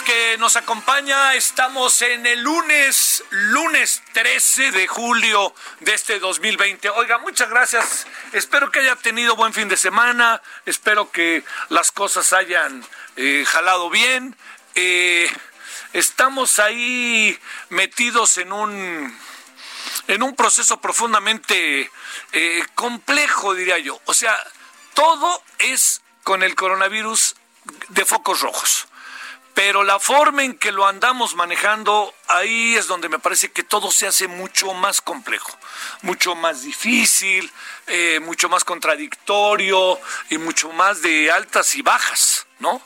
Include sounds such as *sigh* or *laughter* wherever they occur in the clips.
Que nos acompaña. Estamos en el lunes, lunes 13 de julio de este 2020. Oiga, muchas gracias. Espero que haya tenido buen fin de semana. Espero que las cosas hayan eh, jalado bien. Eh, estamos ahí metidos en un en un proceso profundamente eh, complejo, diría yo. O sea, todo es con el coronavirus de focos rojos. Pero la forma en que lo andamos manejando, ahí es donde me parece que todo se hace mucho más complejo, mucho más difícil, eh, mucho más contradictorio y mucho más de altas y bajas, ¿no?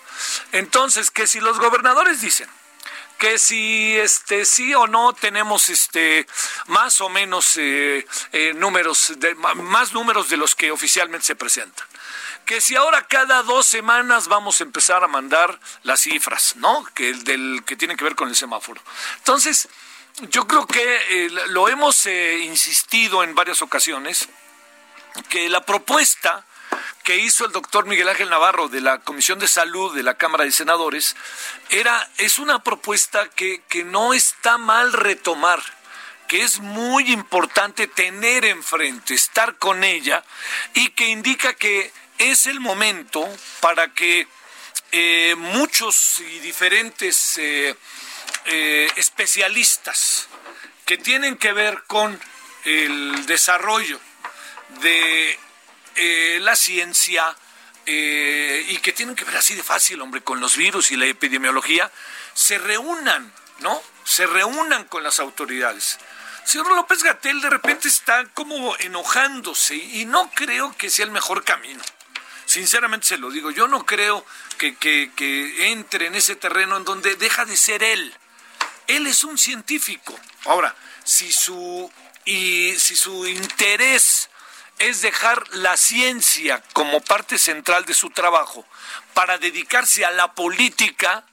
Entonces, que si los gobernadores dicen que si este sí o no tenemos este más o menos eh, eh, números de, más números de los que oficialmente se presentan que si ahora cada dos semanas vamos a empezar a mandar las cifras, ¿no? Que el del que tiene que ver con el semáforo. Entonces, yo creo que eh, lo hemos eh, insistido en varias ocasiones que la propuesta que hizo el doctor Miguel Ángel Navarro de la Comisión de Salud de la Cámara de Senadores era es una propuesta que, que no está mal retomar que es muy importante tener enfrente, estar con ella y que indica que es el momento para que eh, muchos y diferentes eh, eh, especialistas que tienen que ver con el desarrollo de la ciencia y que tienen que ver así de fácil, hombre, con los virus y la epidemiología, se reúnan, ¿no? Se reúnan con las autoridades. Señor López Gatel de repente está como enojándose y no creo que sea el mejor camino. Sinceramente se lo digo, yo no creo que, entre en ese terreno en donde deja de ser él. Él es un científico. Ahora, si su, y si su interés es dejar la ciencia como parte central de su trabajo para dedicarse a la política,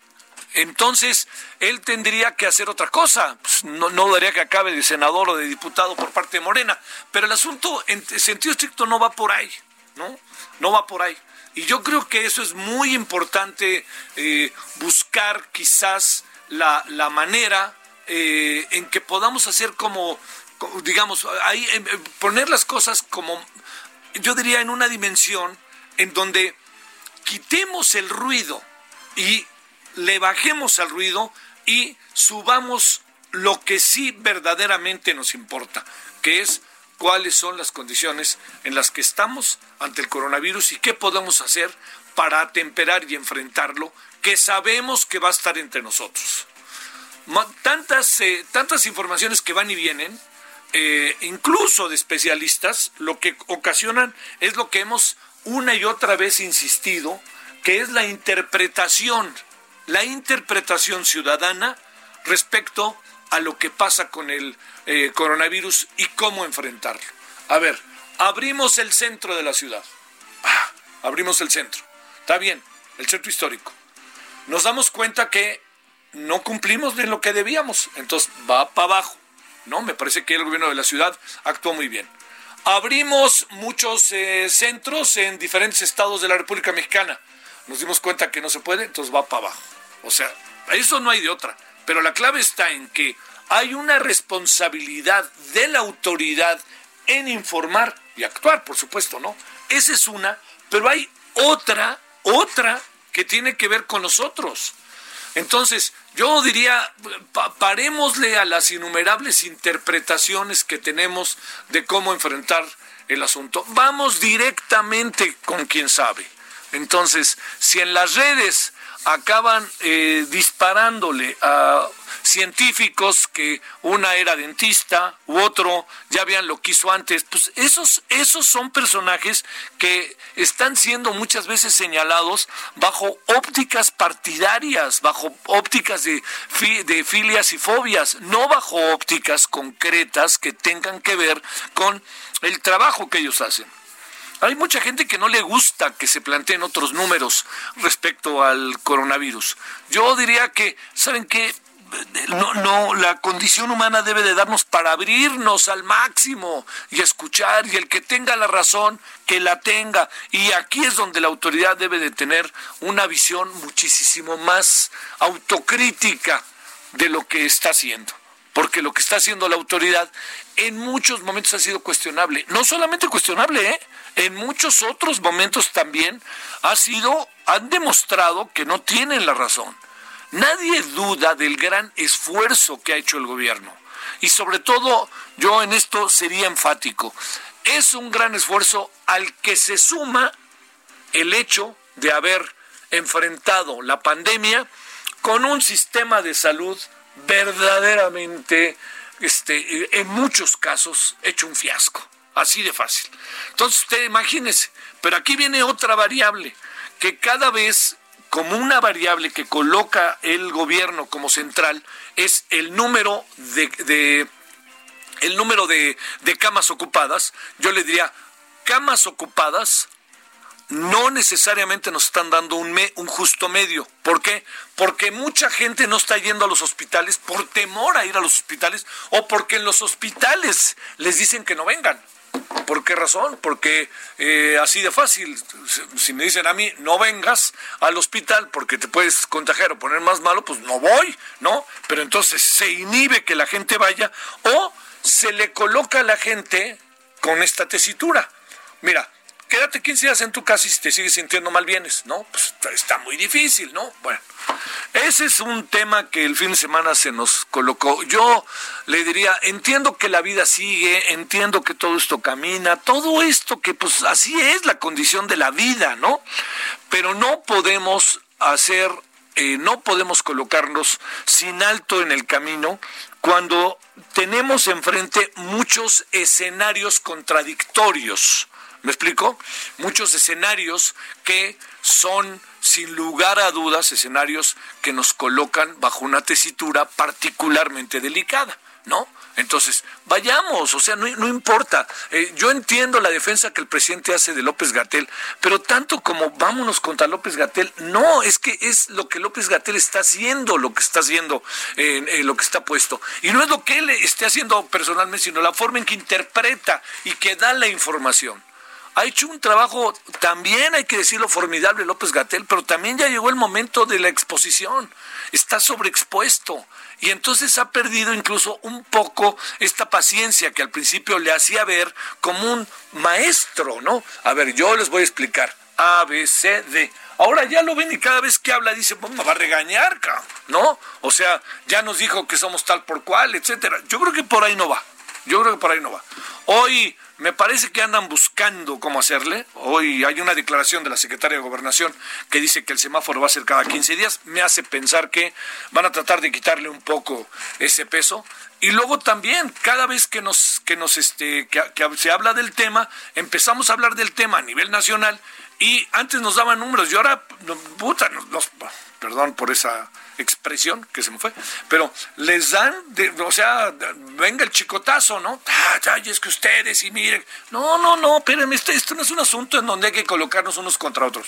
entonces él tendría que hacer otra cosa. Pues, no, no daría que acabe de senador o de diputado por parte de Morena. Pero el asunto en sentido estricto no va por ahí, ¿no? No va por ahí. Y yo creo que eso es muy importante eh, buscar quizás la, la manera eh, en que podamos hacer como, digamos, ahí, poner las cosas como, yo diría, en una dimensión en donde quitemos el ruido y le bajemos al ruido y subamos lo que sí verdaderamente nos importa, que es cuáles son las condiciones en las que estamos ante el coronavirus y qué podemos hacer para atemperar y enfrentarlo, que sabemos que va a estar entre nosotros. Tantas, eh, tantas informaciones que van y vienen, eh, incluso de especialistas, lo que ocasionan es lo que hemos una y otra vez insistido, que es la interpretación la interpretación ciudadana respecto a lo que pasa con el eh, coronavirus y cómo enfrentarlo. A ver, abrimos el centro de la ciudad. Ah, abrimos el centro. Está bien, el centro histórico. Nos damos cuenta que no cumplimos de lo que debíamos, entonces va para abajo. No, me parece que el gobierno de la ciudad actuó muy bien. Abrimos muchos eh, centros en diferentes estados de la República Mexicana. Nos dimos cuenta que no se puede, entonces va para abajo. O sea, eso no hay de otra. Pero la clave está en que hay una responsabilidad de la autoridad en informar y actuar, por supuesto, ¿no? Esa es una, pero hay otra, otra que tiene que ver con nosotros. Entonces, yo diría, parémosle a las innumerables interpretaciones que tenemos de cómo enfrentar el asunto. Vamos directamente con quien sabe. Entonces, si en las redes acaban eh, disparándole a científicos que una era dentista u otro ya habían lo que hizo antes, pues esos, esos son personajes que están siendo muchas veces señalados bajo ópticas partidarias, bajo ópticas de, de filias y fobias, no bajo ópticas concretas que tengan que ver con el trabajo que ellos hacen. Hay mucha gente que no le gusta que se planteen otros números respecto al coronavirus. Yo diría que, ¿saben qué? No, no, la condición humana debe de darnos para abrirnos al máximo y escuchar y el que tenga la razón, que la tenga. Y aquí es donde la autoridad debe de tener una visión muchísimo más autocrítica de lo que está haciendo porque lo que está haciendo la autoridad en muchos momentos ha sido cuestionable. No solamente cuestionable, ¿eh? En muchos otros momentos también ha sido, han demostrado que no tienen la razón. Nadie duda del gran esfuerzo que ha hecho el gobierno. Y sobre todo, yo en esto sería enfático. Es un gran esfuerzo al que se suma el hecho de haber enfrentado la pandemia con un sistema de salud verdaderamente, este, en muchos casos, hecho un fiasco. Así de fácil. Entonces usted imagínese, pero aquí viene otra variable, que cada vez como una variable que coloca el gobierno como central es el número de, el número de, de camas ocupadas. Yo le diría camas ocupadas no necesariamente nos están dando un, un justo medio. ¿Por qué? Porque mucha gente no está yendo a los hospitales por temor a ir a los hospitales o porque en los hospitales les dicen que no vengan. ¿Por qué razón? Porque eh, así de fácil, si me dicen a mí, no vengas al hospital porque te puedes contagiar o poner más malo, pues no voy, ¿no? Pero entonces se inhibe que la gente vaya o se le coloca a la gente con esta tesitura. Mira, quédate 15 días en tu casa y si te sigues sintiendo mal vienes, ¿no? Pues está muy difícil, ¿no? Bueno, ese es un tema que el fin de semana se nos colocó. Yo le diría, entiendo que la vida sigue, entiendo que todo esto camina, todo esto que pues así es la condición de la vida, ¿no? Pero no podemos hacer, eh, no podemos colocarnos sin alto en el camino cuando tenemos enfrente muchos escenarios contradictorios ¿Me explico? Muchos escenarios que son, sin lugar a dudas, escenarios que nos colocan bajo una tesitura particularmente delicada, ¿no? Entonces, vayamos, o sea, no, importa. Eh, yo entiendo la defensa que el presidente hace de López Gatel, pero tanto como vámonos contra López Gatel, no, es que es lo que López Gatel está haciendo, lo que está haciendo, eh, lo que está puesto. Y no es lo que él esté haciendo personalmente, sino la forma en que interpreta y que da la información ha hecho un trabajo también, hay que decirlo, formidable López Gatel, pero también ya llegó el momento de la exposición. Está sobreexpuesto y entonces ha perdido incluso un poco esta paciencia que al principio le hacía ver como un maestro, ¿no? A ver, yo les voy a explicar. A, B, C, D. Ahora ya lo ven y cada vez que habla dice, pues va a regañar, ¿no? O sea, ya nos dijo que somos tal por cual, etcétera. Yo creo que por ahí no va. Yo creo que por ahí no va. Hoy me parece que andan buscando cómo hacerle. Hoy hay una declaración de la secretaria de Gobernación que dice que el semáforo va a ser cada 15 días. Me hace pensar que van a tratar de quitarle un poco ese peso. Y luego también, cada vez que nos, que nos este, que, se habla del tema, empezamos a hablar del tema a nivel nacional y antes nos daban números y ahora, puta, nos, perdón por esa expresión que se me fue, pero les dan, o sea, venga el chicotazo, ¿no? Ay, es que ustedes y miren, no, no, no, espérenme, este, esto no es un asunto en donde hay que colocarnos unos contra otros.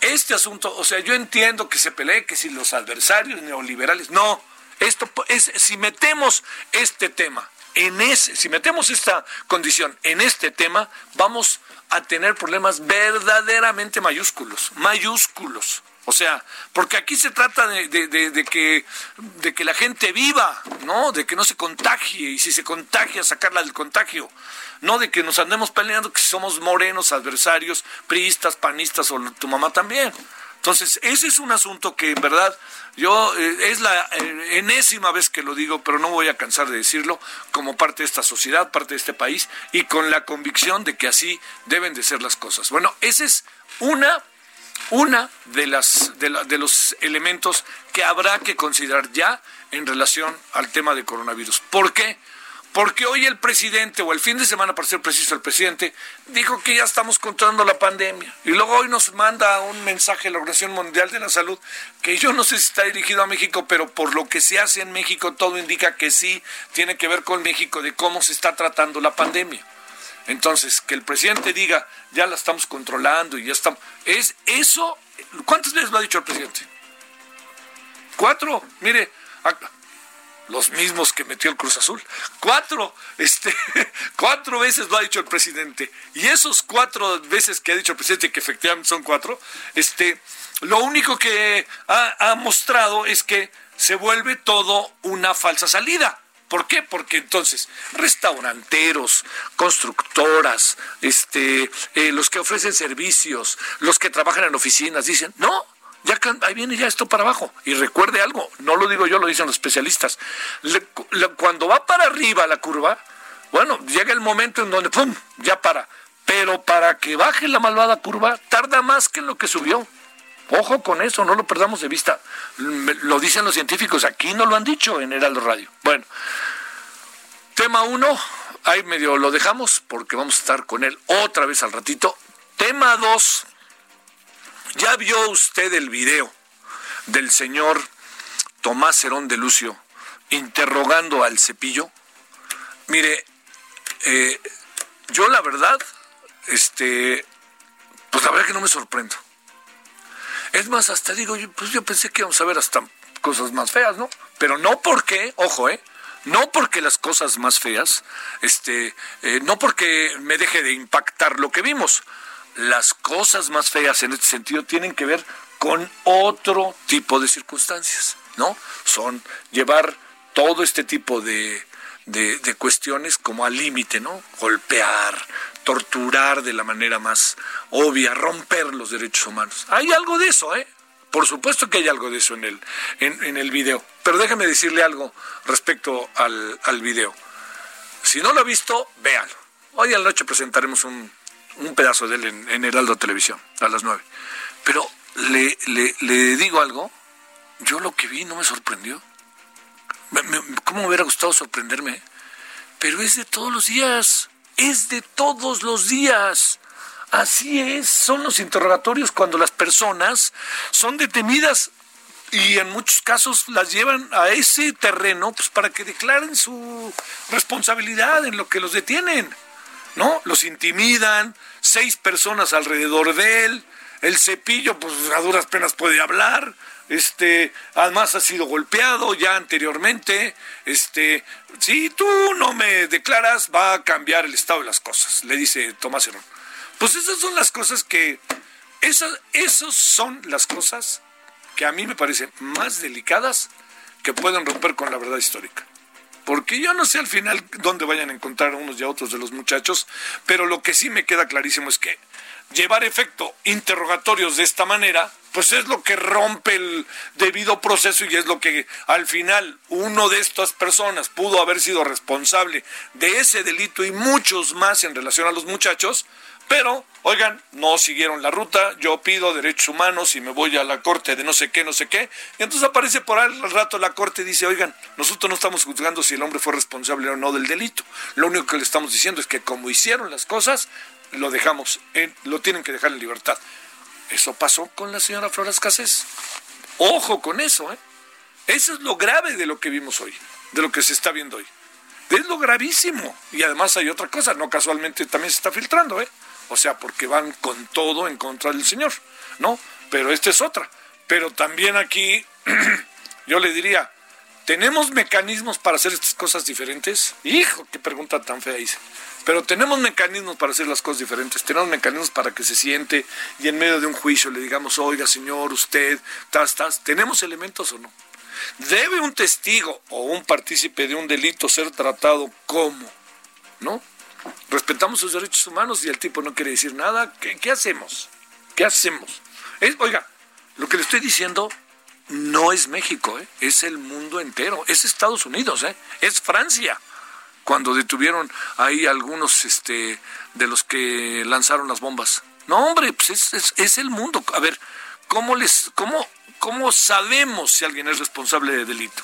Este asunto, o sea, yo entiendo que se pelee, que si los adversarios neoliberales, no, esto es, si metemos este tema en ese, si metemos esta condición en este tema, vamos a tener problemas verdaderamente mayúsculos, mayúsculos. O sea, porque aquí se trata de, que la gente viva, ¿no? De que no se contagie y si se contagia, sacarla del contagio. No de que nos andemos peleando que somos morenos, adversarios, priistas, panistas o tu mamá también. Entonces, ese es un asunto que en verdad yo eh, es la eh, enésima vez que lo digo, pero no voy a cansar de decirlo, como parte de esta sociedad, parte de este país, y con la convicción de que así deben de ser las cosas. Bueno, esa es una una de las de, los elementos que habrá que considerar ya en relación al tema de coronavirus. ¿Por qué? Porque hoy el presidente, o el fin de semana, para ser preciso, el presidente dijo que ya estamos controlando la pandemia. Y luego hoy nos manda un mensaje a la Organización Mundial de la Salud, que yo no sé si está dirigido a México, pero por lo que se hace en México, todo indica que sí tiene que ver con México, de cómo se está tratando la pandemia. Entonces, que el presidente diga, ya la estamos controlando y ya estamos. Es eso. ¿Cuántas veces lo ha dicho el presidente? Cuatro. Mire, los mismos que metió el Cruz Azul. Cuatro, este, *laughs* cuatro veces lo ha dicho el presidente. Y esos cuatro veces que ha dicho el presidente, que efectivamente son cuatro, este, lo único que ha, ha mostrado es que se vuelve todo una falsa salida. ¿Por qué? Porque entonces restauranteros, constructoras, este, eh, los que ofrecen servicios, los que trabajan en oficinas dicen, no, ya ahí viene ya esto para abajo. Y recuerde algo, no lo digo yo, lo dicen los especialistas. cuando va para arriba la curva, bueno, llega el momento en donde ¡pum! ya para. Pero para que baje la malvada curva, tarda más que en lo que subió. Ojo con eso, no lo perdamos de vista. Lo dicen los científicos, aquí no lo han dicho en Heraldo Radio. Bueno, tema uno, ahí medio lo dejamos porque vamos a estar con él otra vez al ratito. Tema dos, ya vio usted el video del señor Tomás Herón de Lucio interrogando al cepillo. Mire, eh, yo la verdad, este, pues la verdad que no me sorprendo. Es más, hasta digo, pues yo pensé que íbamos a ver hasta cosas más feas, ¿no? Pero no porque, ojo, ¿eh? No porque las cosas más feas, este, eh, no porque me deje de impactar lo que vimos. Las cosas más feas en este sentido tienen que ver con otro tipo de circunstancias, ¿no? Son llevar todo este tipo de, de cuestiones como al límite, ¿no? Golpear, torturar de la manera más obvia, romper los derechos humanos. Hay algo de eso, ¿eh? Por supuesto que hay algo de eso en el, en, el video. Pero déjeme decirle algo respecto al, al video. Si no lo ha visto, véalo. Hoy a la noche presentaremos un, un pedazo de él en, en, Heraldo Televisión, a las nueve. Pero le, le, le, digo algo, yo lo que vi no me sorprendió. ¿Cómo me hubiera gustado sorprenderme? Pero es de todos los días es de todos los días. Así es, son los interrogatorios cuando las personas son detenidas y en muchos casos las llevan a ese terreno pues para que declaren su responsabilidad en lo que los detienen. ¿No? Los intimidan, seis personas alrededor de él, el cepillo pues a duras penas puede hablar, este, además ha sido golpeado ya anteriormente, este, si tú no me declaras va a cambiar el estado de las cosas, le dice Tomás Herón. Pues esas son las cosas que, esas, esas son las cosas que a mí me parecen más delicadas que pueden romper con la verdad histórica. Porque yo no sé al final dónde vayan a encontrar unos y a otros de los muchachos, pero lo que sí me queda clarísimo es que llevar efecto interrogatorios de esta manera, pues es lo que rompe el debido proceso y es lo que al final uno de estas personas pudo haber sido responsable de ese delito y muchos más en relación a los muchachos, pero, oigan, no siguieron la ruta, yo pido derechos humanos y me voy a la corte de no sé qué, no sé qué, y entonces aparece por al rato la corte y dice, oigan, nosotros no estamos juzgando si el hombre fue responsable o no del delito, lo único que le estamos diciendo es que como hicieron las cosas, lo dejamos, lo tienen que dejar en libertad. Eso pasó con la señora Flores Casés. Ojo con eso, ¿eh? Eso es lo grave de lo que vimos hoy, de lo que se está viendo hoy. Es lo gravísimo. Y además hay otra cosa, no casualmente también se está filtrando, ¿eh? O sea, porque van con todo en contra del señor, ¿no? Pero esta es otra. Pero también aquí *clears throat* yo le diría, ¿tenemos mecanismos para hacer estas cosas diferentes? Hijo, qué pregunta tan fea hice. Pero tenemos mecanismos para hacer las cosas diferentes, tenemos mecanismos para que se siente y en medio de un juicio le digamos, oiga señor, usted, tas, tas, ¿tenemos elementos o no? ¿Debe un testigo o un partícipe de un delito ser tratado como? ¿No? Respetamos sus derechos humanos y el tipo no quiere decir nada. ¿Qué, hacemos? ¿Qué hacemos? oiga, lo que le estoy diciendo no es México, ¿eh? es el mundo entero, es Estados Unidos, ¿eh? es Francia cuando detuvieron ahí algunos este, de los que lanzaron las bombas. No, hombre, pues es, el mundo. A ver, ¿cómo, les, cómo, ¿cómo sabemos si alguien es responsable de delito?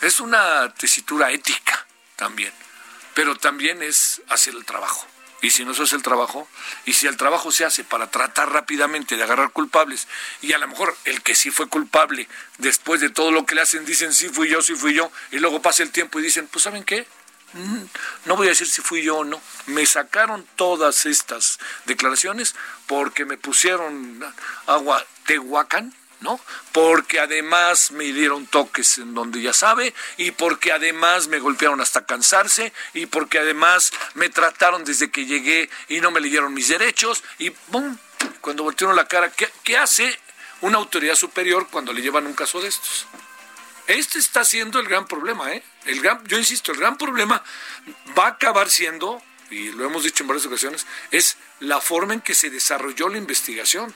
Es una tesitura ética también, pero también es hacer el trabajo. Y si no se hace el trabajo, y si el trabajo se hace para tratar rápidamente de agarrar culpables, y a lo mejor el que sí fue culpable, después de todo lo que le hacen, dicen sí fui yo, sí fui yo, y luego pasa el tiempo y dicen, pues ¿saben qué? Mm, no voy a decir si fui yo o no, me sacaron todas estas declaraciones porque me pusieron agua tehuacán, ¿no? Porque además me dieron toques en donde ya sabe y porque además me golpearon hasta cansarse y porque además me trataron desde que llegué y no me leyeron mis derechos y ¡pum! Cuando voltearon la cara, ¿qué, qué hace una autoridad superior cuando le llevan un caso de estos? Este está siendo el gran problema, ¿eh? El gran, yo insisto, el gran problema va a acabar siendo, y lo hemos dicho en varias ocasiones, es la forma en que se desarrolló la investigación.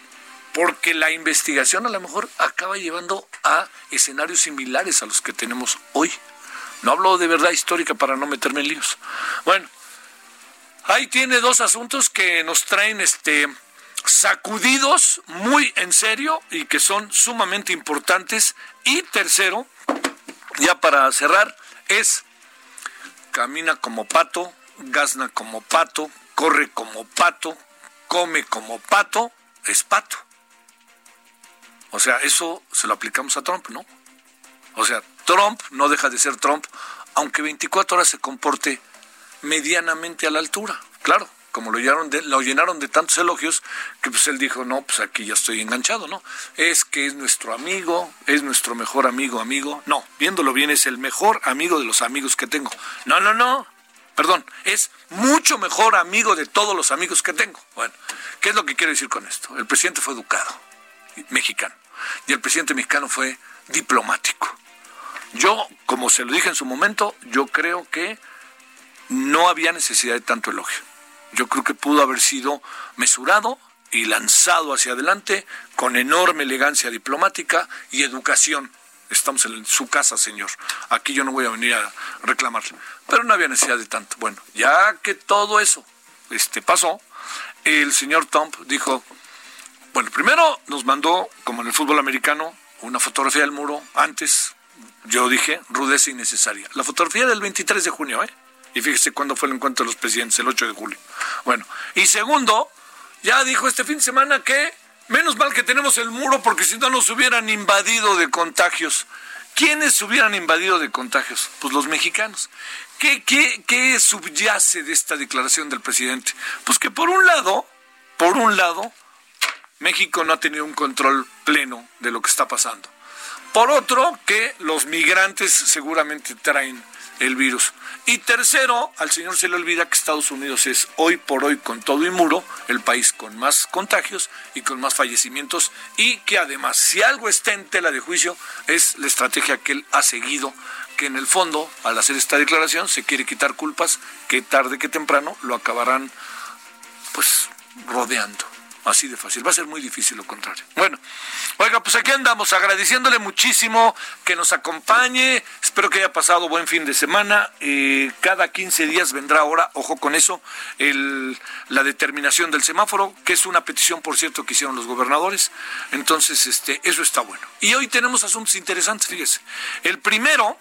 Porque la investigación a lo mejor acaba llevando a escenarios similares a los que tenemos hoy. No hablo de verdad histórica para no meterme en líos. Bueno, ahí tiene dos asuntos que nos traen este sacudidos muy en serio y que son sumamente importantes. Y tercero, ya para cerrar, es camina como pato, gazna como pato, corre como pato, come como pato, es pato. O sea, eso se lo aplicamos a Trump, ¿no? O sea, Trump no deja de ser Trump, aunque 24 horas se comporte medianamente a la altura, claro como lo llenaron de, lo llenaron de tantos elogios, que pues él dijo, no, pues aquí ya estoy enganchado, ¿no? Es que es nuestro amigo, es nuestro mejor amigo, amigo. No, viéndolo bien, es el mejor amigo de los amigos que tengo. No, no, no, perdón, es mucho mejor amigo de todos los amigos que tengo. Bueno, ¿qué es lo que quiero decir con esto? El presidente fue educado, mexicano, y el presidente mexicano fue diplomático. Yo, como se lo dije en su momento, yo creo que no había necesidad de tanto elogio. Yo creo que pudo haber sido mesurado y lanzado hacia adelante con enorme elegancia diplomática y educación. Estamos en su casa, señor. Aquí yo no voy a venir a reclamarle. Pero no había necesidad de tanto. Bueno, ya que todo eso este, pasó, el señor Trump dijo, bueno, primero nos mandó, como en el fútbol americano, una fotografía del muro. Antes, yo dije, rudeza innecesaria. La fotografía del 23 de junio, ¿eh? Y fíjese cuándo fue el encuentro de los presidentes, el 8 de julio. Bueno, y segundo, ya dijo este fin de semana que menos mal que tenemos el muro porque si no nos hubieran invadido de contagios. ¿Quiénes hubieran invadido de contagios? Pues los mexicanos. ¿Qué, qué, qué subyace de esta declaración del presidente? Pues que por un lado, por un lado, México no ha tenido un control pleno de lo que está pasando. Por otro, que los migrantes seguramente traen el virus. Y tercero, al señor se le olvida que Estados Unidos es hoy por hoy, con todo y muro, el país con más contagios y con más fallecimientos y que además, si algo está en tela de juicio, es la estrategia que él ha seguido, que en el fondo, al hacer esta declaración, se quiere quitar culpas que tarde que temprano lo acabarán, pues, rodeando. Así de fácil. Va a ser muy difícil lo contrario. Bueno, oiga, pues aquí andamos agradeciéndole muchísimo que nos acompañe. Espero que haya pasado buen fin de semana. Eh, cada 15 días vendrá ahora, ojo con eso, el, la determinación del semáforo, que es una petición, por cierto, que hicieron los gobernadores. Entonces, este, eso está bueno. Y hoy tenemos asuntos interesantes, fíjese. El primero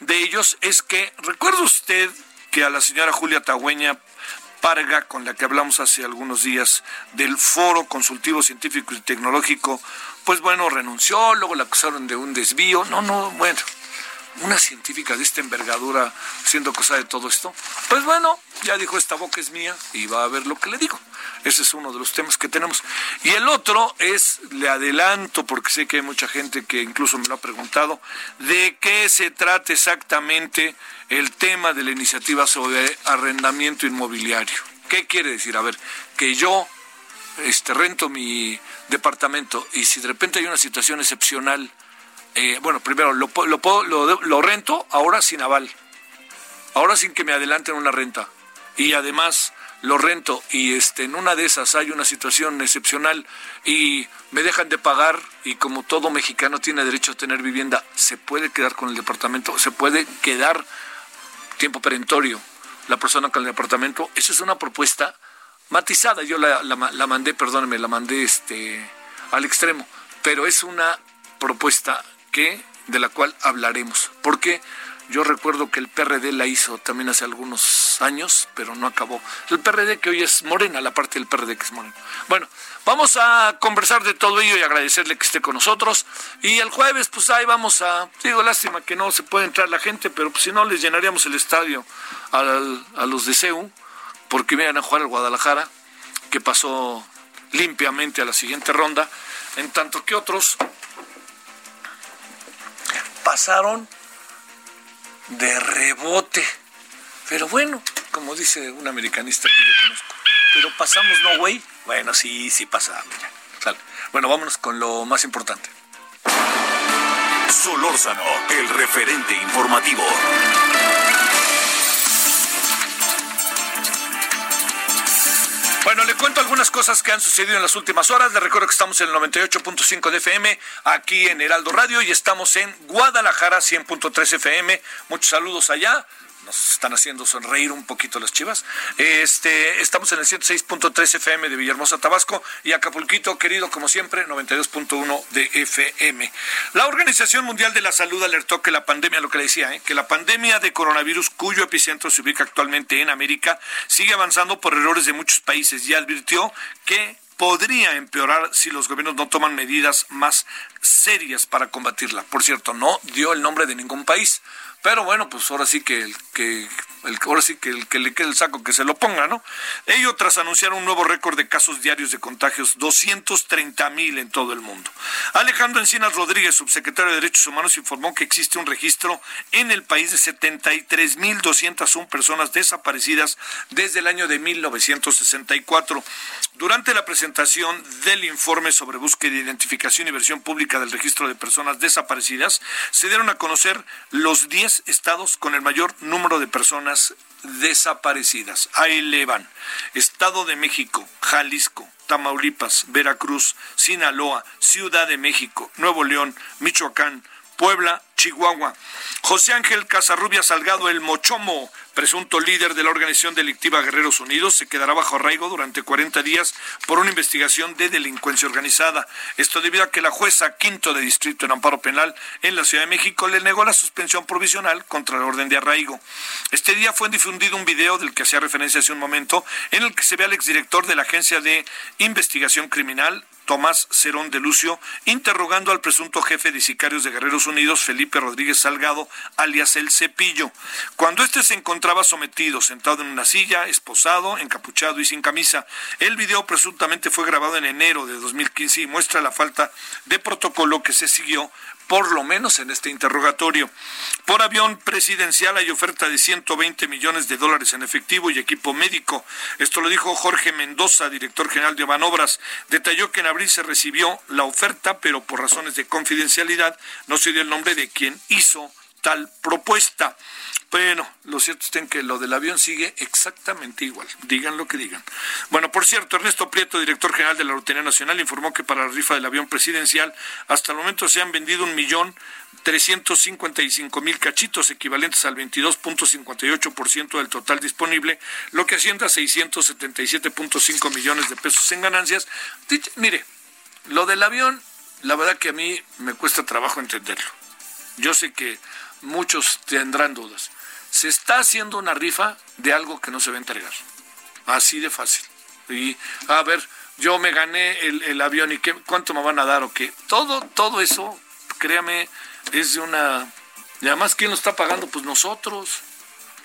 de ellos es que, ¿recuerda usted que a la señora Julia Tagüeña Con la que hablamos hace algunos días, del Foro Consultivo Científico y Tecnológico, pues bueno, renunció, luego la acusaron de un desvío. No, no, bueno, una científica de esta envergadura siendo cosa de todo esto? Pues bueno, ya dijo, esta boca es mía y va a ver lo que le digo. Ese es uno de los temas que tenemos. Y el otro es, le adelanto, porque sé que hay mucha gente que incluso me lo ha preguntado, de qué se trata exactamente el tema de la iniciativa sobre arrendamiento inmobiliario. ¿Qué quiere decir? A ver, que yo este, rento mi departamento y si de repente hay una situación excepcional, eh, bueno, primero lo, lo, lo, lo rento ahora sin aval, ahora sin que me adelanten una renta. Y además lo rento y este en una de esas hay una situación excepcional y me dejan de pagar y como todo mexicano tiene derecho a tener vivienda, se puede quedar con el departamento, se puede quedar tiempo perentorio la persona con el departamento. Esa es una propuesta matizada. Yo la, la, mandé, perdóneme, la mandé este al extremo, pero es una propuesta que de la cual hablaremos, porque yo recuerdo que el PRD la hizo también hace algunos años, pero no acabó. El PRD que hoy es Morena, la parte del PRD que es Morena. Bueno, vamos a conversar de todo ello y agradecerle que esté con nosotros. Y el jueves, pues ahí vamos a, digo, lástima que no se puede entrar la gente, pero pues, si no les llenaríamos el estadio a los de CEU, porque vienen a jugar al Guadalajara, que pasó limpiamente a la siguiente ronda, en tanto que otros pasaron de rebote. Pero bueno, como dice un americanista que yo conozco, pero pasamos, ¿no, güey? Bueno, sí, sí pasamos. Bueno, vámonos con lo más importante. Solórzano, el referente informativo. Bueno, le cuento algunas cosas que han sucedido en las últimas horas. Le recuerdo que estamos en el 98.5 de FM, aquí en Heraldo Radio, y estamos en Guadalajara 100.3 FM. Muchos saludos allá nos están haciendo sonreír un poquito las chivas. Este, estamos en el 106.3 FM de Villahermosa, Tabasco, y Acapulquito, querido, como siempre, 92.1 de FM. La Organización Mundial de la Salud alertó que la pandemia, lo que le decía, ¿eh? que la pandemia de coronavirus, cuyo epicentro se ubica actualmente en América, sigue avanzando por errores de muchos países y advirtió que podría empeorar si los gobiernos no toman medidas más serias para combatirla. Por cierto, no dio el nombre de ningún país. Pero bueno, pues ahora sí que que el, ahora sí que el que le quede el saco que se lo ponga, ¿no? Ello tras anunciar un nuevo récord de casos diarios de contagios, 230 mil en todo el mundo. Alejandro Encinas Rodríguez, subsecretario de Derechos Humanos, informó que existe un registro en el país de 73 mil 201 personas desaparecidas desde el año de 1964. Durante la presentación del informe sobre búsqueda, identificación y versión pública del registro de personas desaparecidas, se dieron a conocer los 10 estados con el mayor número de personas desaparecidas. Ahí le van. Estado de México, Jalisco, Tamaulipas, Veracruz, Sinaloa, Ciudad de México, Nuevo León, Michoacán, Puebla, Chihuahua. José Ángel Casarrubia Salgado, el Mochomo, presunto líder de la organización delictiva Guerreros Unidos, se quedará bajo arraigo durante 40 días por una investigación de delincuencia organizada. Esto debido a que la jueza quinto de distrito en amparo penal en la Ciudad de México le negó la suspensión provisional contra el orden de arraigo. Este día fue difundido un video del que hacía referencia hace un momento, en el que se ve al exdirector de la Agencia de Investigación Criminal, Tomás Cerón de Lucio, interrogando al presunto jefe de sicarios de Guerreros Unidos, Felipe Rodríguez Salgado, alias El Cepillo. Cuando éste se encontraba sometido, sentado en una silla, esposado, encapuchado y sin camisa, el video presuntamente fue grabado en enero de 2015 y muestra la falta de protocolo que se siguió por lo menos en este interrogatorio. Por avión presidencial hay oferta de 120 millones de dólares en efectivo y equipo médico. Esto lo dijo Jorge Mendoza, director general de Manobras. Detalló que en abril se recibió la oferta, pero por razones de confidencialidad no se dio el nombre de quien hizo tal propuesta. Bueno, lo cierto es que lo del avión sigue exactamente igual, digan lo que digan. Bueno, por cierto, Ernesto Prieto, director general de la Lotería Nacional, informó que para la rifa del avión presidencial hasta el momento se han vendido un millón trescientos cincuenta y cinco mil cachitos, equivalentes al 22.58% del total disponible, lo que asciende a 677.5 millones de pesos en ganancias. Mire, lo del avión, la verdad que a mí me cuesta trabajo entenderlo. Yo sé que muchos tendrán dudas se está haciendo una rifa de algo que no se va a entregar. Así de fácil. Y a ver, yo me gané el, avión y qué, cuánto me van a dar o qué. Todo, todo eso, créame, es de una Y además, ¿quién lo está pagando? Pues nosotros.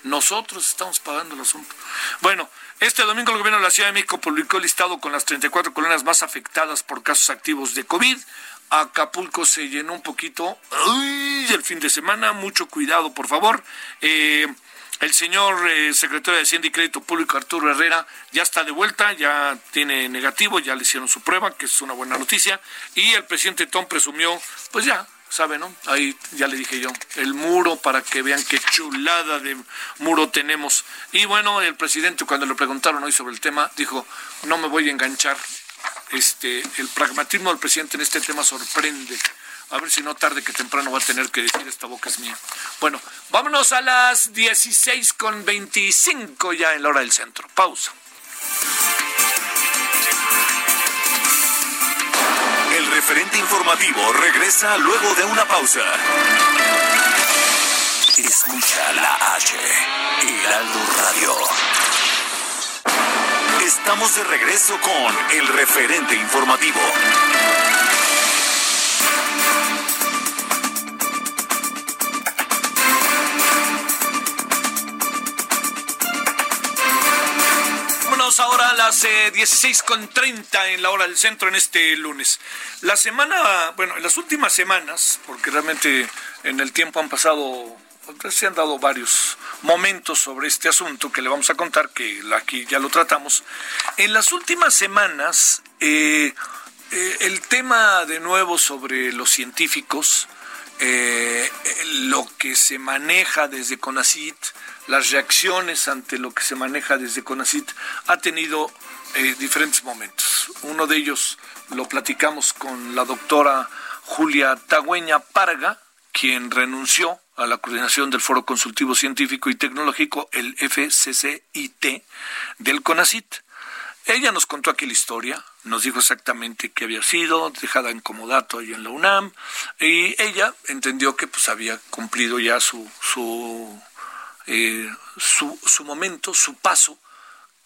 Nosotros estamos pagando el asunto. Bueno, este domingo el gobierno de la Ciudad de México publicó el listado con las 34 colonias más afectadas por casos activos de COVID. Acapulco se llenó un poquito ¡Ay! el fin de semana. Mucho cuidado, por favor. Eh, el señor eh, secretario de Hacienda y Crédito Público, Arturo Herrera, ya está de vuelta, ya tiene negativo, ya le hicieron su prueba, que es una buena noticia. Y el presidente Tom presumió, pues ya, sabe, ¿no? Ahí ya le dije yo, el muro para que vean qué chulada de muro tenemos. Y bueno, el presidente cuando le preguntaron hoy sobre el tema dijo, no me voy a enganchar. Este, el pragmatismo del presidente en este tema sorprende. A ver si no tarde que temprano va a tener que decir esta boca es mía. Bueno, vámonos a las 16 con 25 ya en la hora del centro. Pausa. El referente informativo regresa luego de una pausa. Escucha la H, Heraldo Radio. Estamos de regreso con el referente informativo. ahora a las 16.30 eh, en la hora del centro en este lunes. La semana, bueno, en las últimas semanas, porque realmente en el tiempo han pasado, se han dado varios momentos sobre este asunto que le vamos a contar, que aquí ya lo tratamos. En las últimas semanas, eh, eh, el tema de nuevo sobre los científicos, lo que se maneja desde CONACIT, las reacciones ante lo que se maneja desde CONACIT ha tenido eh, diferentes momentos. Uno de ellos lo platicamos con la doctora Julia Tagüeña Parga, quien renunció a la coordinación del Foro Consultivo Científico y Tecnológico, el FCCIT, del CONACIT. Ella nos contó aquí la historia, nos dijo exactamente qué había sido, dejada en comodato ahí en la UNAM, y ella entendió que pues había cumplido ya su, su eh, su, su momento, su paso,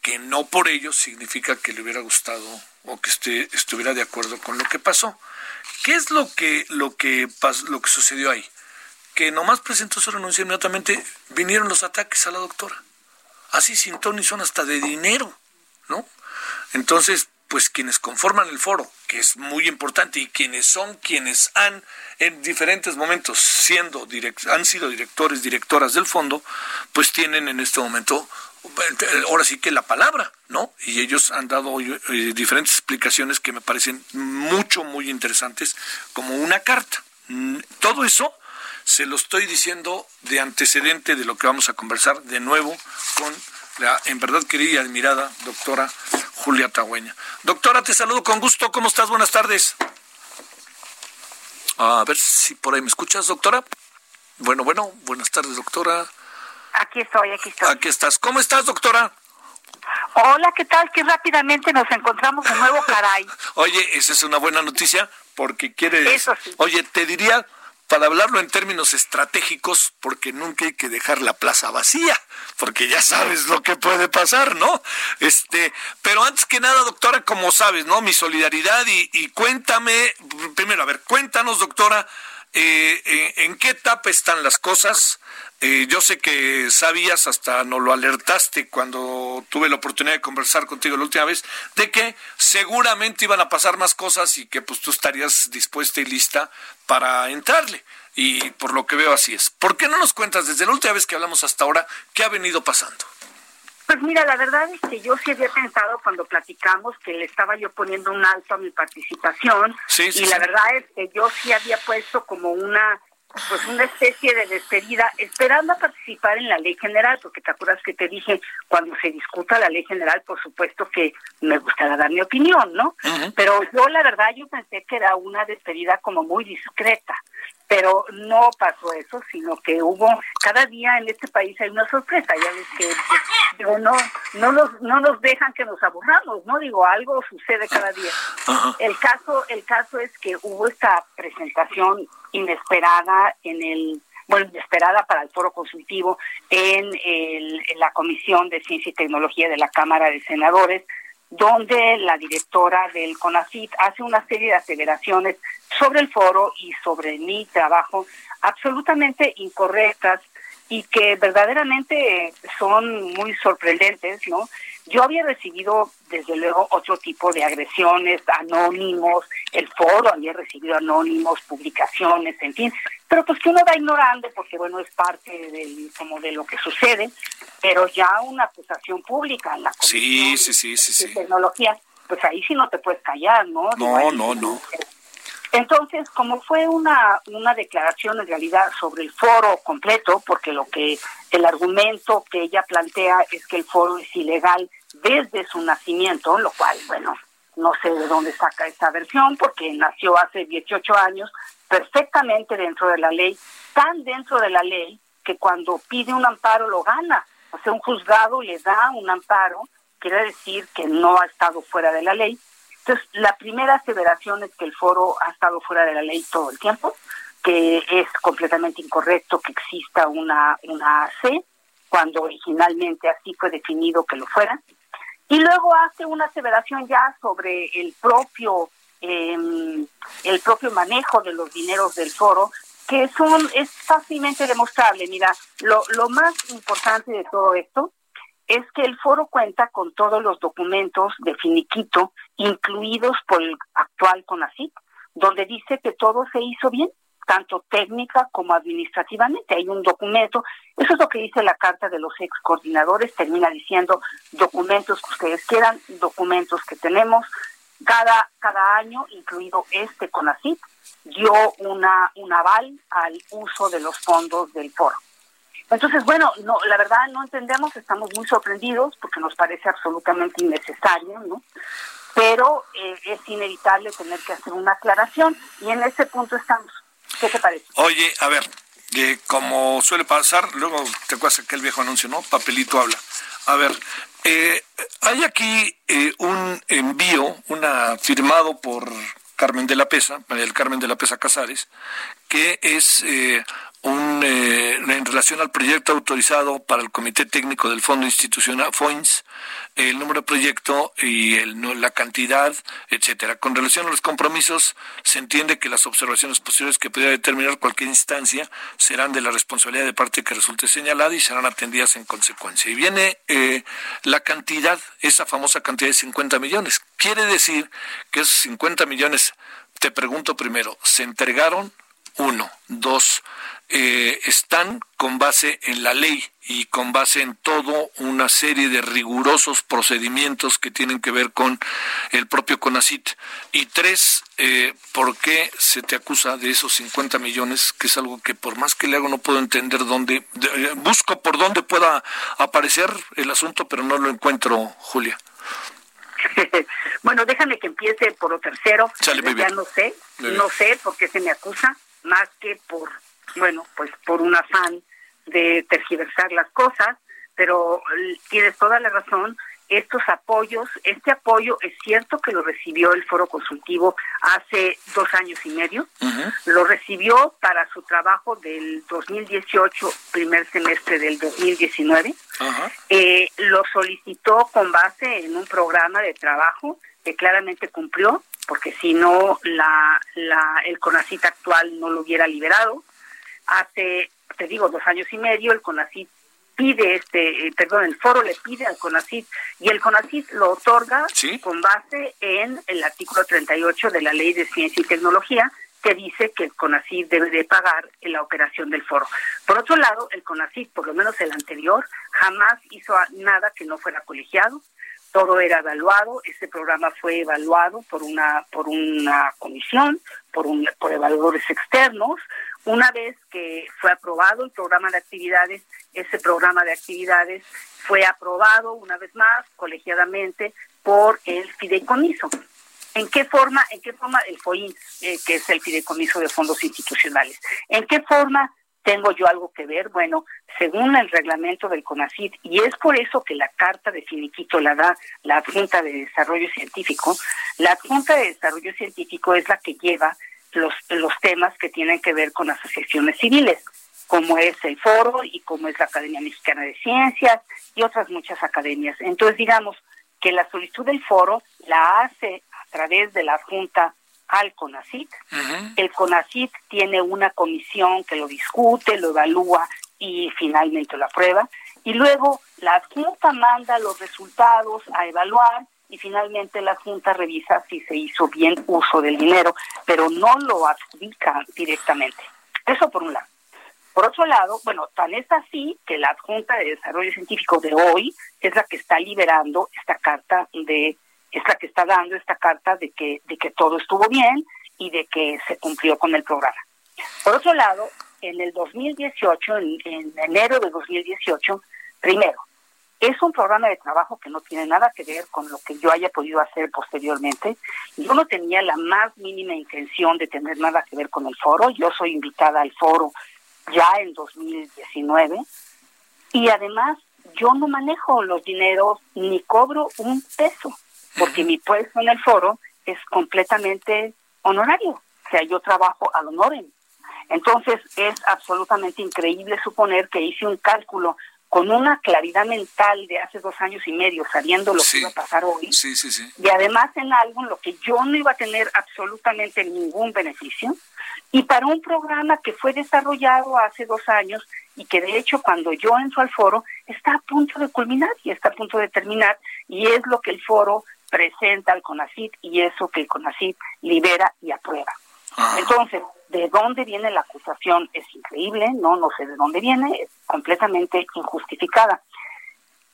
que no por ello significa que le hubiera gustado o que esté, estuviera de acuerdo con lo que pasó. ¿Qué es lo que, lo que, lo que sucedió ahí? Que nomás presentó su renuncia inmediatamente vinieron los ataques a la doctora. Así sin ton son hasta de dinero, ¿no? Entonces, pues quienes conforman el foro, que es muy importante, y quienes son quienes han en diferentes momentos siendo han sido directores, directoras del fondo, pues tienen en este momento ahora sí que la palabra, ¿no? Y ellos han dado eh, diferentes explicaciones que me parecen mucho, muy interesantes, como una carta. Todo eso se lo estoy diciendo de antecedente de lo que vamos a conversar de nuevo con la en verdad querida y admirada doctora Julia Tagüeña. Doctora, te saludo con gusto. ¿Cómo estás? Buenas tardes. A ver si por ahí me escuchas, doctora. Bueno, bueno, buenas tardes, doctora. Aquí estoy, aquí estoy. Aquí estás. ¿Cómo estás, doctora? Hola, ¿qué tal? Que rápidamente nos encontramos de nuevo, caray. *laughs* Oye, esa es una buena noticia porque quiere Eso sí. Oye, te diría para hablarlo en términos estratégicos, porque nunca hay que dejar la plaza vacía, porque ya sabes lo que puede pasar, ¿no? Este, pero antes que nada, doctora, como sabes, ¿no? Mi solidaridad y, cuéntame, primero, a ver, cuéntanos, doctora, eh, en qué etapa están las cosas, eh, yo sé que sabías, hasta no lo alertaste cuando tuve la oportunidad de conversar contigo la última vez, de que seguramente iban a pasar más cosas y que pues tú estarías dispuesta y lista para entrarle. Y por lo que veo así es. ¿Por qué no nos cuentas desde la última vez que hablamos hasta ahora qué ha venido pasando? Pues mira, la verdad es que yo sí había pensado cuando platicamos que le estaba yo poniendo un alto a mi participación y la verdad es que yo sí había puesto como una pues una especie de despedida, esperando a participar en la ley general, porque te acuerdas que te dije, cuando se discuta la ley general, por supuesto que me gustará dar mi opinión, ¿no? Pero yo la verdad, yo pensé que era una despedida como muy discreta, pero no pasó eso, sino que hubo, cada día en este país hay una sorpresa, ya ves que digo, no, no nos, no nos dejan que nos aburramos, ¿no? Digo, algo sucede cada día. El caso, el caso es que hubo esta presentación inesperada en el bueno, inesperada para el foro consultivo en, el, en la Comisión de Ciencia y Tecnología de la Cámara de Senadores, donde la directora del CONACIT hace una serie de aceleraciones sobre el foro y sobre mi trabajo absolutamente incorrectas y que verdaderamente son muy sorprendentes, ¿no? Yo había recibido, desde luego, otro tipo de agresiones, anónimos, el foro había recibido anónimos, publicaciones, en fin, pero pues que uno va ignorando porque, bueno, es parte del, como de lo que sucede, pero ya una acusación pública en la sí, sí, sí, sí, tecnología, pues ahí sí no te puedes callar, ¿no? No, no, no. Entonces, como fue una, una declaración en realidad sobre el foro completo, porque lo que el argumento que ella plantea es que el foro es ilegal desde su nacimiento, lo cual, bueno, no sé de dónde saca esa versión, porque nació hace 18 años, perfectamente dentro de la ley, tan dentro de la ley que cuando pide un amparo lo gana. O sea, un juzgado le da un amparo, quiere decir que no ha estado fuera de la ley, entonces, la primera aseveración es que el foro ha estado fuera de la ley todo el tiempo, que es completamente incorrecto que exista una, una AC, cuando originalmente así fue definido que lo fuera. Y luego hace una aseveración ya sobre el propio, em, el propio manejo de los dineros del foro, que son, es fácilmente demostrable. Mira, lo, lo más importante de todo esto es que el foro cuenta con todos los documentos de finiquito incluidos por el actual CONACYT, donde dice que todo se hizo bien, tanto técnica como administrativamente. Hay un documento, eso es lo que dice la carta de los ex coordinadores, termina diciendo documentos que ustedes quieran, documentos que tenemos. Cada, cada año, incluido este CONACYT, dio una, un aval al uso de los fondos del foro. Entonces, bueno, no, la verdad no entendemos, estamos muy sorprendidos porque nos parece absolutamente innecesario, ¿no? Pero eh, es inevitable tener que hacer una aclaración y en ese punto estamos. ¿Qué te parece? Oye, a ver, eh, como suele pasar, luego te acuerdas que el viejo anuncio, ¿no? Papelito habla. A ver, eh, hay aquí un envío, una firmado por Carmen de la Pesa, el Carmen de la Pesa Casares, que es un, eh, en relación al proyecto autorizado para el Comité Técnico del Fondo Institucional FOINS, el número de proyecto y el, la cantidad, etcétera. Con relación a los compromisos, se entiende que las observaciones posteriores que pudiera determinar cualquier instancia serán de la responsabilidad de parte que resulte señalada y serán atendidas en consecuencia. Y viene eh, la cantidad, esa famosa cantidad de 50 millones. Quiere decir que esos 50 millones, te pregunto primero, ¿se entregaron? Uno. Dos, eh, están con base en la ley y con base en todo una serie de rigurosos procedimientos que tienen que ver con el propio CONACIT. Y tres, eh, ¿por qué se te acusa de esos 50 millones? Que es algo que por más que le hago no puedo entender dónde, eh, busco por dónde pueda aparecer el asunto, pero no lo encuentro, Julia. *laughs* bueno, déjame que empiece por lo tercero. ya no sé, no sé por qué se me acusa, más que por bueno, pues por un afán de tergiversar las cosas, pero tienes toda la razón, estos apoyos, este apoyo es cierto que lo recibió el foro consultivo hace dos años y medio, lo recibió para su trabajo del 2018, primer semestre del 2019, eh, lo solicitó con base en un programa de trabajo que claramente cumplió, porque si no la, la, el CONACIT actual no lo hubiera liberado, hace, te digo, dos años y medio, el CONACIT pide este, eh, perdón, el foro le pide al CONACIT y el CONACIT lo otorga con base en el artículo 38 de la Ley de Ciencia y Tecnología que dice que el CONACIT debe de pagar en la operación del foro. Por otro lado, el CONACIT, por lo menos el anterior, jamás hizo nada que no fuera colegiado, todo era evaluado, este programa fue evaluado por una por una comisión, por un por evaluadores externos, una vez que fue aprobado el programa de actividades, ese programa de actividades fue aprobado una vez más colegiadamente por el fideicomiso. ¿En qué forma, en qué forma el FOIN, eh, que es el fideicomiso de fondos institucionales, en qué forma tengo yo algo que ver? Bueno, según el reglamento del CONACIT, y es por eso que la carta de finiquito la da la Junta de Desarrollo Científico, la Junta de Desarrollo Científico es la que lleva los, los temas que tienen que ver con asociaciones civiles, como es el foro y como es la Academia Mexicana de Ciencias y otras muchas academias. Entonces, digamos que la solicitud del foro la hace a través de la Junta al CONACIT. El CONACIT tiene una comisión que lo discute, lo evalúa y finalmente lo aprueba. Y luego la Junta manda los resultados a evaluar y finalmente la Junta revisa si se hizo bien uso del dinero, pero no lo adjudica directamente. Eso por un lado. Por otro lado, bueno, tan es así que la Junta de Desarrollo Científico de hoy es la que está liberando esta carta de, es la que está dando esta carta de que, de que todo estuvo bien y de que se cumplió con el programa. Por otro lado, en el 2018, en, en enero de 2018, primero, es un programa de trabajo que no tiene nada que ver con lo que yo haya podido hacer posteriormente. Yo no tenía la más mínima intención de tener nada que ver con el foro. Yo soy invitada al foro ya en 2019 y además yo no manejo los dineros ni cobro un peso porque mi puesto en el foro es completamente honorario. O sea, yo trabajo al honorem. Entonces es absolutamente increíble suponer que hice un cálculo con una claridad mental de hace dos años y medio, sabiendo lo que iba a pasar hoy, y además en algo en lo que yo no iba a tener absolutamente ningún beneficio, y para un programa que fue desarrollado hace dos años y que de hecho cuando yo entro al foro está a punto de culminar y está a punto de terminar, y es lo que el foro presenta al CONACIT y eso que el CONACIT libera y aprueba. Entonces, de dónde viene la acusación es increíble, no, no sé de dónde viene, es completamente injustificada.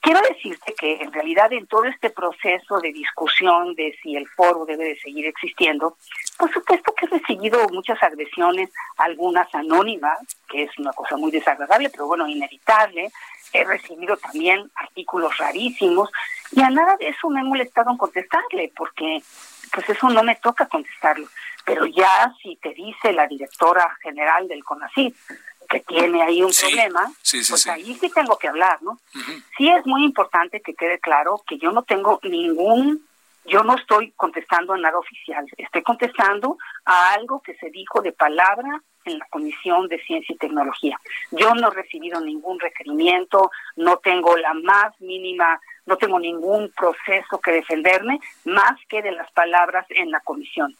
Quiero decirte que en realidad en todo este proceso de discusión de si el foro debe de seguir existiendo, por supuesto que he recibido muchas agresiones, algunas anónimas, que es una cosa muy desagradable, pero bueno, inevitable. He recibido también artículos rarísimos y a nada de eso me he molestado en contestarle, porque pues eso no me toca contestarlo. Pero ya si te dice la directora general del CONACYT que tiene ahí un problema, pues ahí sí tengo que hablar, ¿no? Sí es muy importante que quede claro que yo no tengo ningún, yo no estoy contestando a nada oficial, estoy contestando a algo que se dijo de palabra en la Comisión de Ciencia y Tecnología. Yo no he recibido ningún requerimiento, no tengo la más mínima, no tengo ningún proceso que defenderme más que de las palabras en la comisión.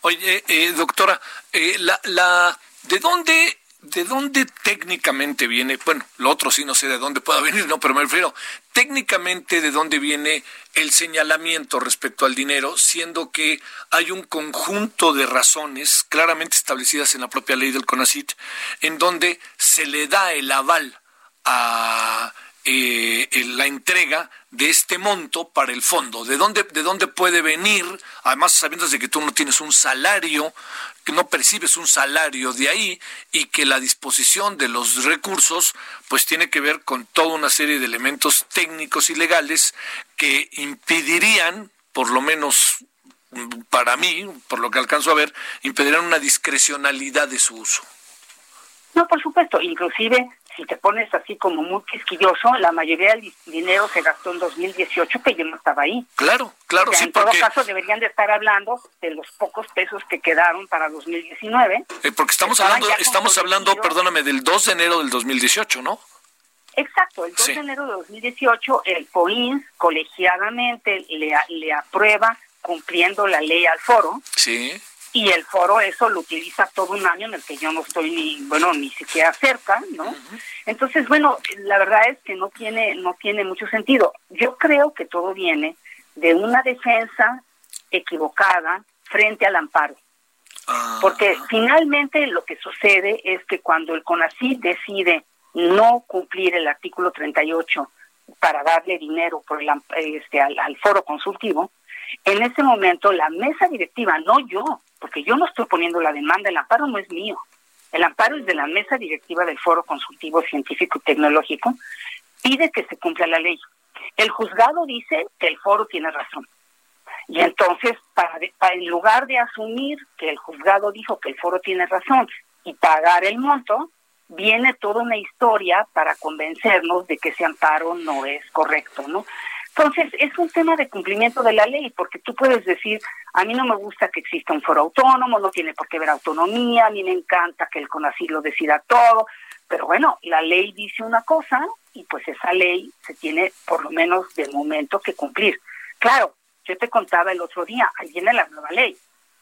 Oye, eh, doctora, eh, la, la, ¿de dónde ¿de dónde técnicamente viene? Bueno, lo otro sí no sé de dónde pueda *laughs* venir, no, pero me refiero técnicamente de dónde viene el señalamiento respecto al dinero, siendo que hay un conjunto de razones claramente establecidas en la propia ley del CONACIT, en donde se le da el aval a eh, la entrega de este monto para el fondo? ¿De dónde, ¿De dónde puede venir? Además, sabiendo de que tú no tienes un salario, que no percibes un salario de ahí y que la disposición de los recursos pues tiene que ver con toda una serie de elementos técnicos y legales que impedirían, por lo menos para mí, por lo que alcanzo a ver, impedirían una discrecionalidad de su uso. No, por supuesto, inclusive si te pones así como muy quisquilloso, la mayoría del dinero se gastó en 2018 que yo no estaba ahí. Claro, claro, En todo caso deberían de estar hablando de los pocos pesos que quedaron para 2019. Eh, porque estamos hablando, estamos hablando, perdóname, del 2 de enero del 2018, ¿no? Exacto, el 2 de enero de 2018 el POINS colegiadamente le, le aprueba cumpliendo la ley al foro. Sí y el foro eso lo utiliza todo un año en el que yo no estoy ni bueno ni siquiera cerca no entonces bueno la verdad es que no tiene no tiene mucho sentido. Yo creo que todo viene de una defensa equivocada frente al amparo. Ah. porque finalmente lo que sucede es que cuando el CONACYT decide no cumplir el artículo 38 para darle dinero por el, este, al, al foro consultivo, en ese momento la mesa directiva, no yo, porque yo no estoy poniendo la demanda, el amparo no es mío. El amparo es de la mesa directiva del Foro Consultivo Científico y Tecnológico, pide que se cumpla la ley. El juzgado dice que el foro tiene razón. Y entonces, para, en lugar de asumir que el juzgado dijo que el foro tiene razón y pagar el monto, viene toda una historia para convencernos de que ese amparo no es correcto, ¿no? Entonces, es un tema de cumplimiento de la ley, porque tú puedes decir, a mí no me gusta que exista un foro autónomo, no tiene por qué haber autonomía, a mí me encanta que el CONACYT lo decida todo, pero bueno, la ley dice una cosa y pues esa ley se tiene por lo menos de momento que cumplir. Claro, yo te contaba el otro día, ahí viene la nueva ley.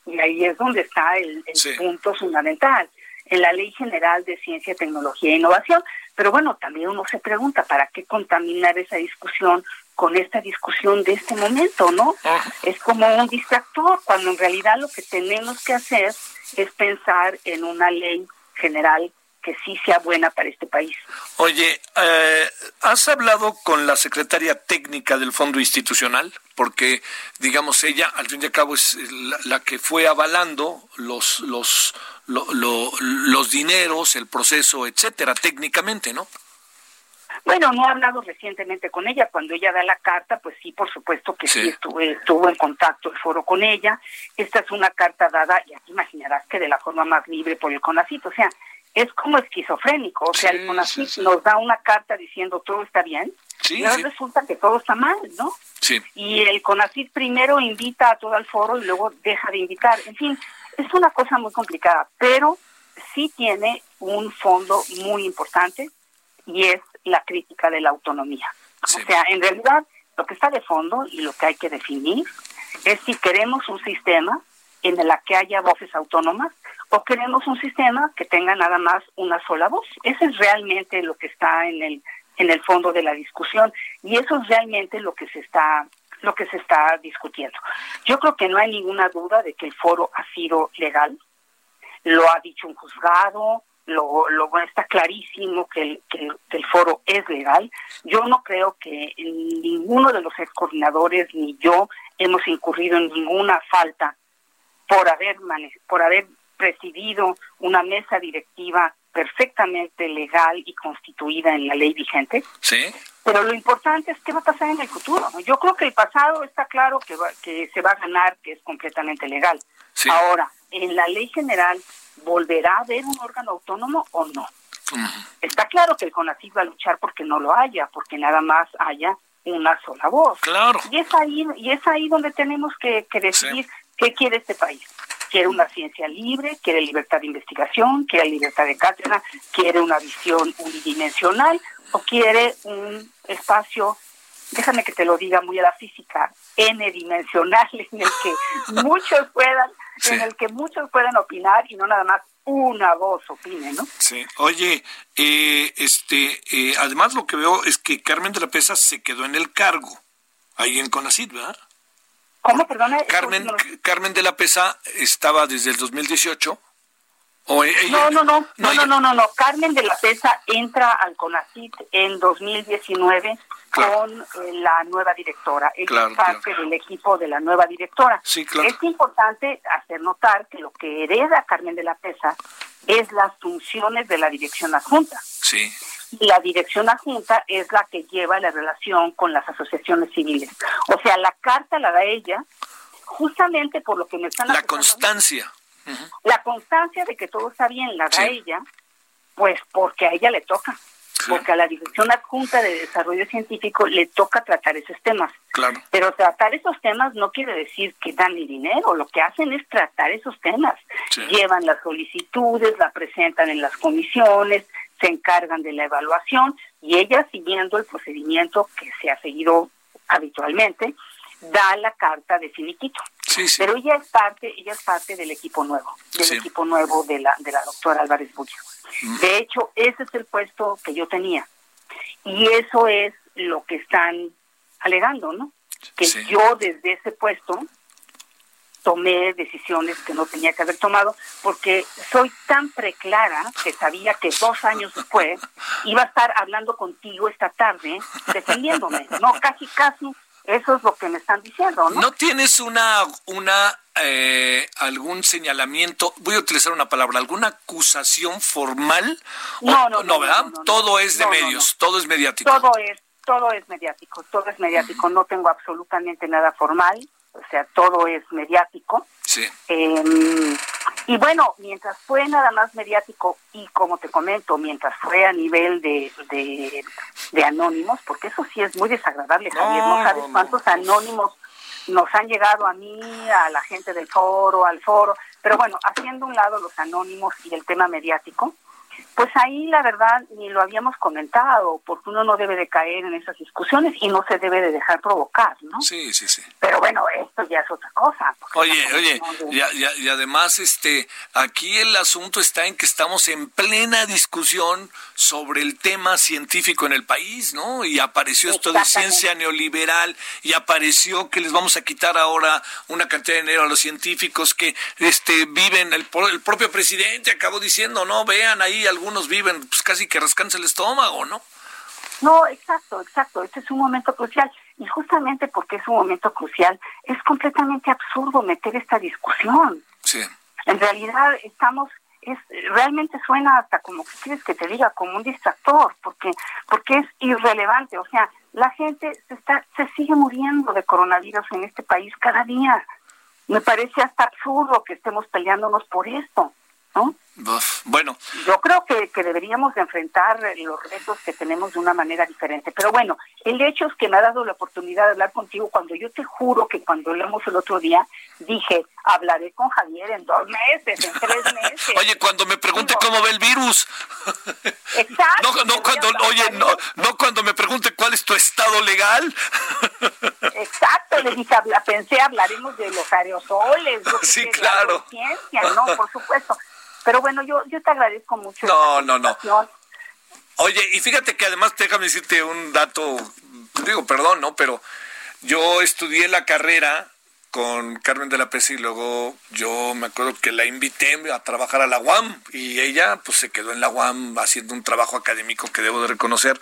Y ahí es donde está el, punto fundamental, en la Ley General de Ciencia, Tecnología e Innovación. Pero bueno, también uno se pregunta, ¿para qué contaminar esa discusión con esta discusión de este momento, no? Es como un distractor, cuando en realidad lo que tenemos que hacer es pensar en una ley general que sí sea buena para este país. Oye, eh, ¿has hablado con la secretaria técnica del Fondo Institucional? Porque, digamos, ella, al fin y al cabo, es la, que fue avalando los, los, los dineros, el proceso, etcétera, técnicamente, ¿no? Bueno, no he hablado recientemente con ella. Cuando ella da la carta, pues sí, por supuesto que sí, estuve, estuvo en contacto el foro con ella. Esta es una carta dada, ya te imaginarás que de la forma más libre por el CONACIT. O sea, es como esquizofrénico. O sea, el CONACIT nos da una carta diciendo todo está bien, y ahora resulta que todo está mal, ¿no? Y el CONACIT primero invita a todo el foro y luego deja de invitar. En fin, es una cosa muy complicada, pero sí tiene un fondo muy importante y es la crítica de la autonomía. O sea, en realidad lo que está de fondo y lo que hay que definir es si queremos un sistema en el que haya voces autónomas o queremos un sistema que tenga nada más una sola voz. Eso es realmente lo que está en el en el fondo de la discusión y eso es realmente lo que se está lo que se está discutiendo. Yo creo que no hay ninguna duda de que el foro ha sido legal, lo ha dicho un juzgado, lo, lo está clarísimo que el, que, el foro es legal. Yo no creo que ninguno de los ex coordinadores ni yo hemos incurrido en ninguna falta por haber por haber presidido una mesa directiva perfectamente legal y constituida en la ley vigente. Sí. Pero lo importante es qué va a pasar en el futuro. Yo creo que el pasado está claro que, que se va a ganar, que es completamente legal. Ahora, en la ley general, ¿volverá a haber un órgano autónomo o no? Está claro que el CONACYT va a luchar porque no lo haya, porque nada más haya una sola voz. Claro. Y es ahí, y es ahí donde tenemos que, decidir qué quiere este país quiere una ciencia libre, quiere libertad de investigación, quiere libertad de cátedra, quiere una visión unidimensional o quiere un espacio, déjame que te lo diga muy a la física, n-dimensional en el que *laughs* muchos puedan, en el que muchos puedan opinar y no nada más una voz opine, ¿no? Sí. Oye, eh, este, eh, además lo que veo es que Carmen de la Pesa se quedó en el cargo ahí en Conacid, ¿verdad? ¿Cómo, perdona? Carmen, Carmen de la Pesa estaba desde el 2018. ¿O no, no, no, no, no, no, no, Carmen de la Pesa entra al CONACIT en 2019 con eh, la nueva directora. Ella es parte del equipo de la nueva directora. Sí, claro. Es importante hacer notar que lo que hereda Carmen de la Pesa es las funciones de la dirección adjunta. Sí y la dirección adjunta es la que lleva la relación con las asociaciones civiles. O sea, la carta la da ella justamente por lo que me están La constancia. La constancia de que todo está bien la da ella, pues porque a ella le toca. Porque a la Dirección Adjunta de Desarrollo Científico le toca tratar esos temas. Claro. Pero tratar esos temas no quiere decir que dan el dinero, lo que hacen es tratar esos temas. Llevan las solicitudes, la presentan en las comisiones, se encargan de la evaluación y ella, siguiendo el procedimiento que se ha seguido habitualmente, da la carta de finiquito. Pero ella es parte, ella es parte del equipo nuevo, del equipo nuevo de la, de la doctora Álvarez Bulla. Mm. De hecho, ese es el puesto que yo tenía. Y eso es lo que están alegando, ¿no? Que yo desde ese puesto tomé decisiones que no tenía que haber tomado porque soy tan preclara que sabía que dos años después iba a estar hablando contigo esta tarde defendiéndome. No, casi, casi eso es lo que me están diciendo, ¿no? ¿No tienes una, una eh, algún señalamiento, voy a utilizar una palabra, alguna acusación formal? No, no, no, ¿verdad? todo es de medios, todo es mediático. Todo es, todo es mediático, todo es mediático, no tengo absolutamente nada formal o sea, todo es mediático. Sí. Em, y bueno, mientras fue nada más mediático y como te comento, mientras fue a nivel de, de, anónimos, porque eso sí es muy desagradable, Javier, no, sabes cuántos anónimos nos han llegado a mí, a la gente del foro, al foro, pero bueno, haciendo un lado los anónimos y el tema mediático, pues ahí la verdad ni lo habíamos comentado, porque uno no debe de caer en esas discusiones y no se debe de dejar provocar, ¿no? Sí, sí, sí. Pero bueno, esto ya es otra cosa. Oye, oye, y además este, aquí el asunto está en que estamos en plena discusión sobre el tema científico en el país, ¿no? Y apareció esto de ciencia neoliberal y apareció que les vamos a quitar ahora una cantidad de dinero a los científicos que este viven el, el propio presidente acabó diciendo, "No, vean ahí algo algunos viven pues casi que rascanse el estómago, ¿no? No, exacto, exacto. Este es un momento crucial. Y justamente porque es un momento crucial, es completamente absurdo meter esta discusión. Sí. En realidad estamos, es, realmente suena hasta como que quieres que te diga, como un distractor, porque, porque es irrelevante. O sea, la gente se, está, se sigue muriendo de coronavirus en este país cada día. Me parece hasta absurdo que estemos peleándonos por esto, ¿no? Bueno. Yo creo que, que, deberíamos enfrentar los retos que tenemos de una manera diferente. Pero bueno, el hecho es que me ha dado la oportunidad de hablar contigo cuando yo te juro que cuando hablamos el otro día, dije, hablaré con Javier en dos meses, en tres *laughs* meses. oye, cuando me pregunte cómo ve el virus. Exacto. no, no cuando, oye, no, no cuando me pregunte cuál es tu estado legal. Exacto, le dije, pensé, hablaremos de los aerosoles. *laughs* Sí, claro. Ciencia, no, por supuesto. Pero bueno, yo, yo te agradezco mucho. No, no, no. Oye, y fíjate que además, déjame decirte un dato, digo, perdón, ¿no? Pero yo estudié la carrera con Carmen de la Pesa y luego yo me acuerdo que la invité a trabajar a la UAM y ella pues se quedó en la UAM haciendo un trabajo académico que debo de reconocer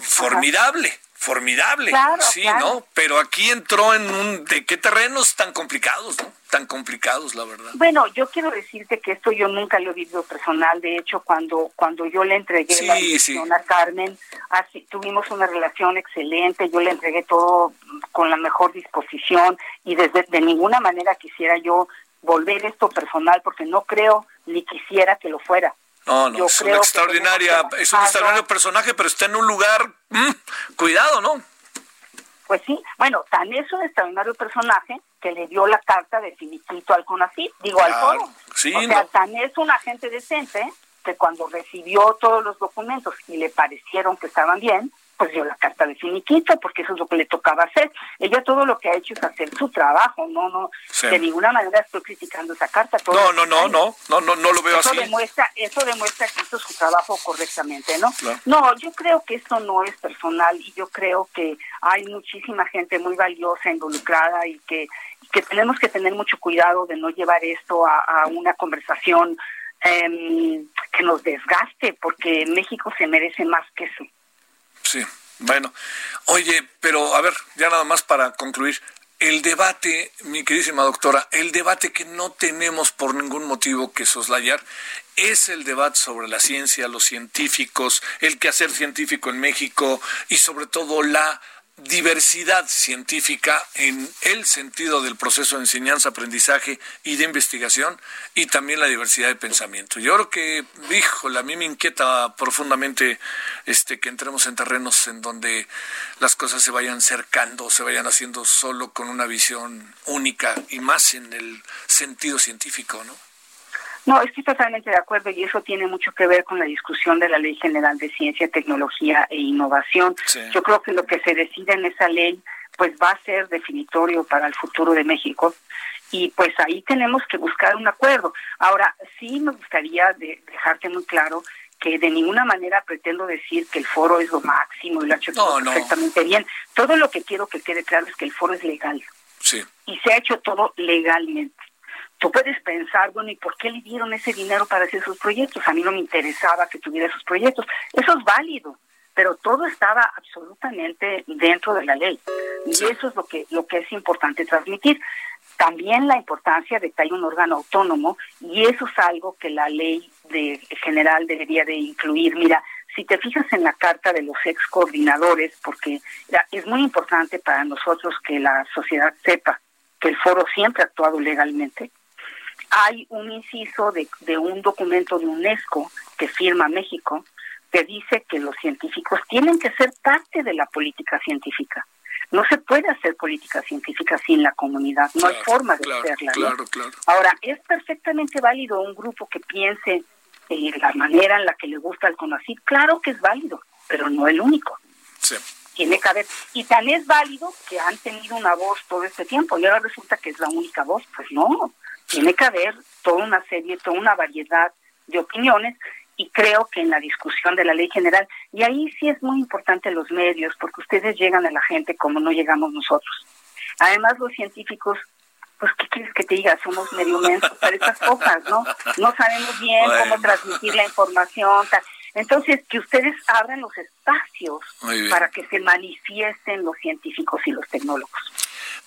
formidable formidable, sí, ¿no? Pero aquí entró en un de qué terrenos tan complicados, ¿no? Tan complicados, la verdad. Bueno, yo quiero decirte que esto yo nunca lo he vivido personal. De hecho, cuando cuando yo le entregué la dirección a Carmen, así tuvimos una relación excelente. Yo le entregué todo con la mejor disposición y desde de ninguna manera quisiera yo volver esto personal porque no creo ni quisiera que lo fuera. No, no, es una extraordinaria, es un extraordinario personaje, pero está en un lugar, mm, cuidado, ¿no? Pues sí, bueno, tan es un extraordinario personaje que le dio la carta de finiquito al CONACYT, digo al foro. Sí, o sea, tan es un agente decente que cuando recibió todos los documentos y le parecieron que estaban bien, pues dio la carta de finiquito, porque eso es lo que le tocaba hacer. Ella todo lo que ha hecho es hacer su trabajo, no, no, de ninguna manera estoy criticando esa carta. no, no, no, no, no, no, no lo veo eso así. Demuestra, eso demuestra que hizo su trabajo correctamente, ¿no? No, yo creo que esto no es personal y yo creo que hay muchísima gente muy valiosa involucrada y que, que tenemos que tener mucho cuidado de no llevar esto a, a una conversación eh, que nos desgaste, porque México se merece más que eso. Sí, bueno. Oye, pero a ver, ya nada más para concluir. El debate, mi queridísima doctora, el debate que no tenemos por ningún motivo que soslayar es el debate sobre la ciencia, los científicos, el quehacer científico en México y sobre todo la diversidad científica en el sentido del proceso de enseñanza, aprendizaje y de investigación y también la diversidad de pensamiento. Yo creo que, híjole, a mí me inquieta profundamente este que entremos en terrenos en donde las cosas se vayan cercando, se vayan haciendo solo con una visión única y más en el sentido científico, ¿no? No, estoy totalmente de acuerdo y eso tiene mucho que ver con la discusión de la Ley General de Ciencia, Tecnología e Innovación. Yo creo que lo que se decide en esa ley pues va a ser definitorio para el futuro de México y pues ahí tenemos que buscar un acuerdo. Ahora, sí me gustaría dejarte muy claro que de ninguna manera pretendo decir que el foro es lo máximo y lo ha hecho todo perfectamente bien. Todo lo que quiero que quede claro es que el foro es legal. Sí. Y se ha hecho todo legalmente tú puedes pensar, bueno, ¿y por qué le dieron ese dinero para hacer sus proyectos? A mí no me interesaba que tuviera esos proyectos. Eso es válido, pero todo estaba absolutamente dentro de la ley. Y eso es lo que, lo que es importante transmitir. También la importancia de que hay un órgano autónomo y eso es algo que la ley de, general debería de incluir. Mira, si te fijas en la carta de los ex coordinadores, porque es muy importante para nosotros que la sociedad sepa que el foro siempre ha actuado legalmente, hay un inciso de, de un documento de UNESCO que firma México que dice que los científicos tienen que ser parte de la política científica. No se puede hacer política científica sin la comunidad, no hay forma de hacerla. Claro, Ahora, es perfectamente válido un grupo que piense eh, la manera en la que le gusta el CONACYT, claro que es válido, pero no el único. Sí. Tiene que haber, y tan es válido que han tenido una voz todo este tiempo, y ahora resulta que es la única voz, pues no, tiene que haber toda una serie, toda una variedad de opiniones, y creo que en la discusión de la ley general, y ahí sí es muy importante los medios, porque ustedes llegan a la gente como no llegamos nosotros. Además, los científicos pues ¿qué quieres que te diga? Somos medio mensos para estas cosas, ¿no? No sabemos bien cómo transmitir la información. Entonces, que ustedes abran los espacios para que se manifiesten los científicos y los tecnólogos.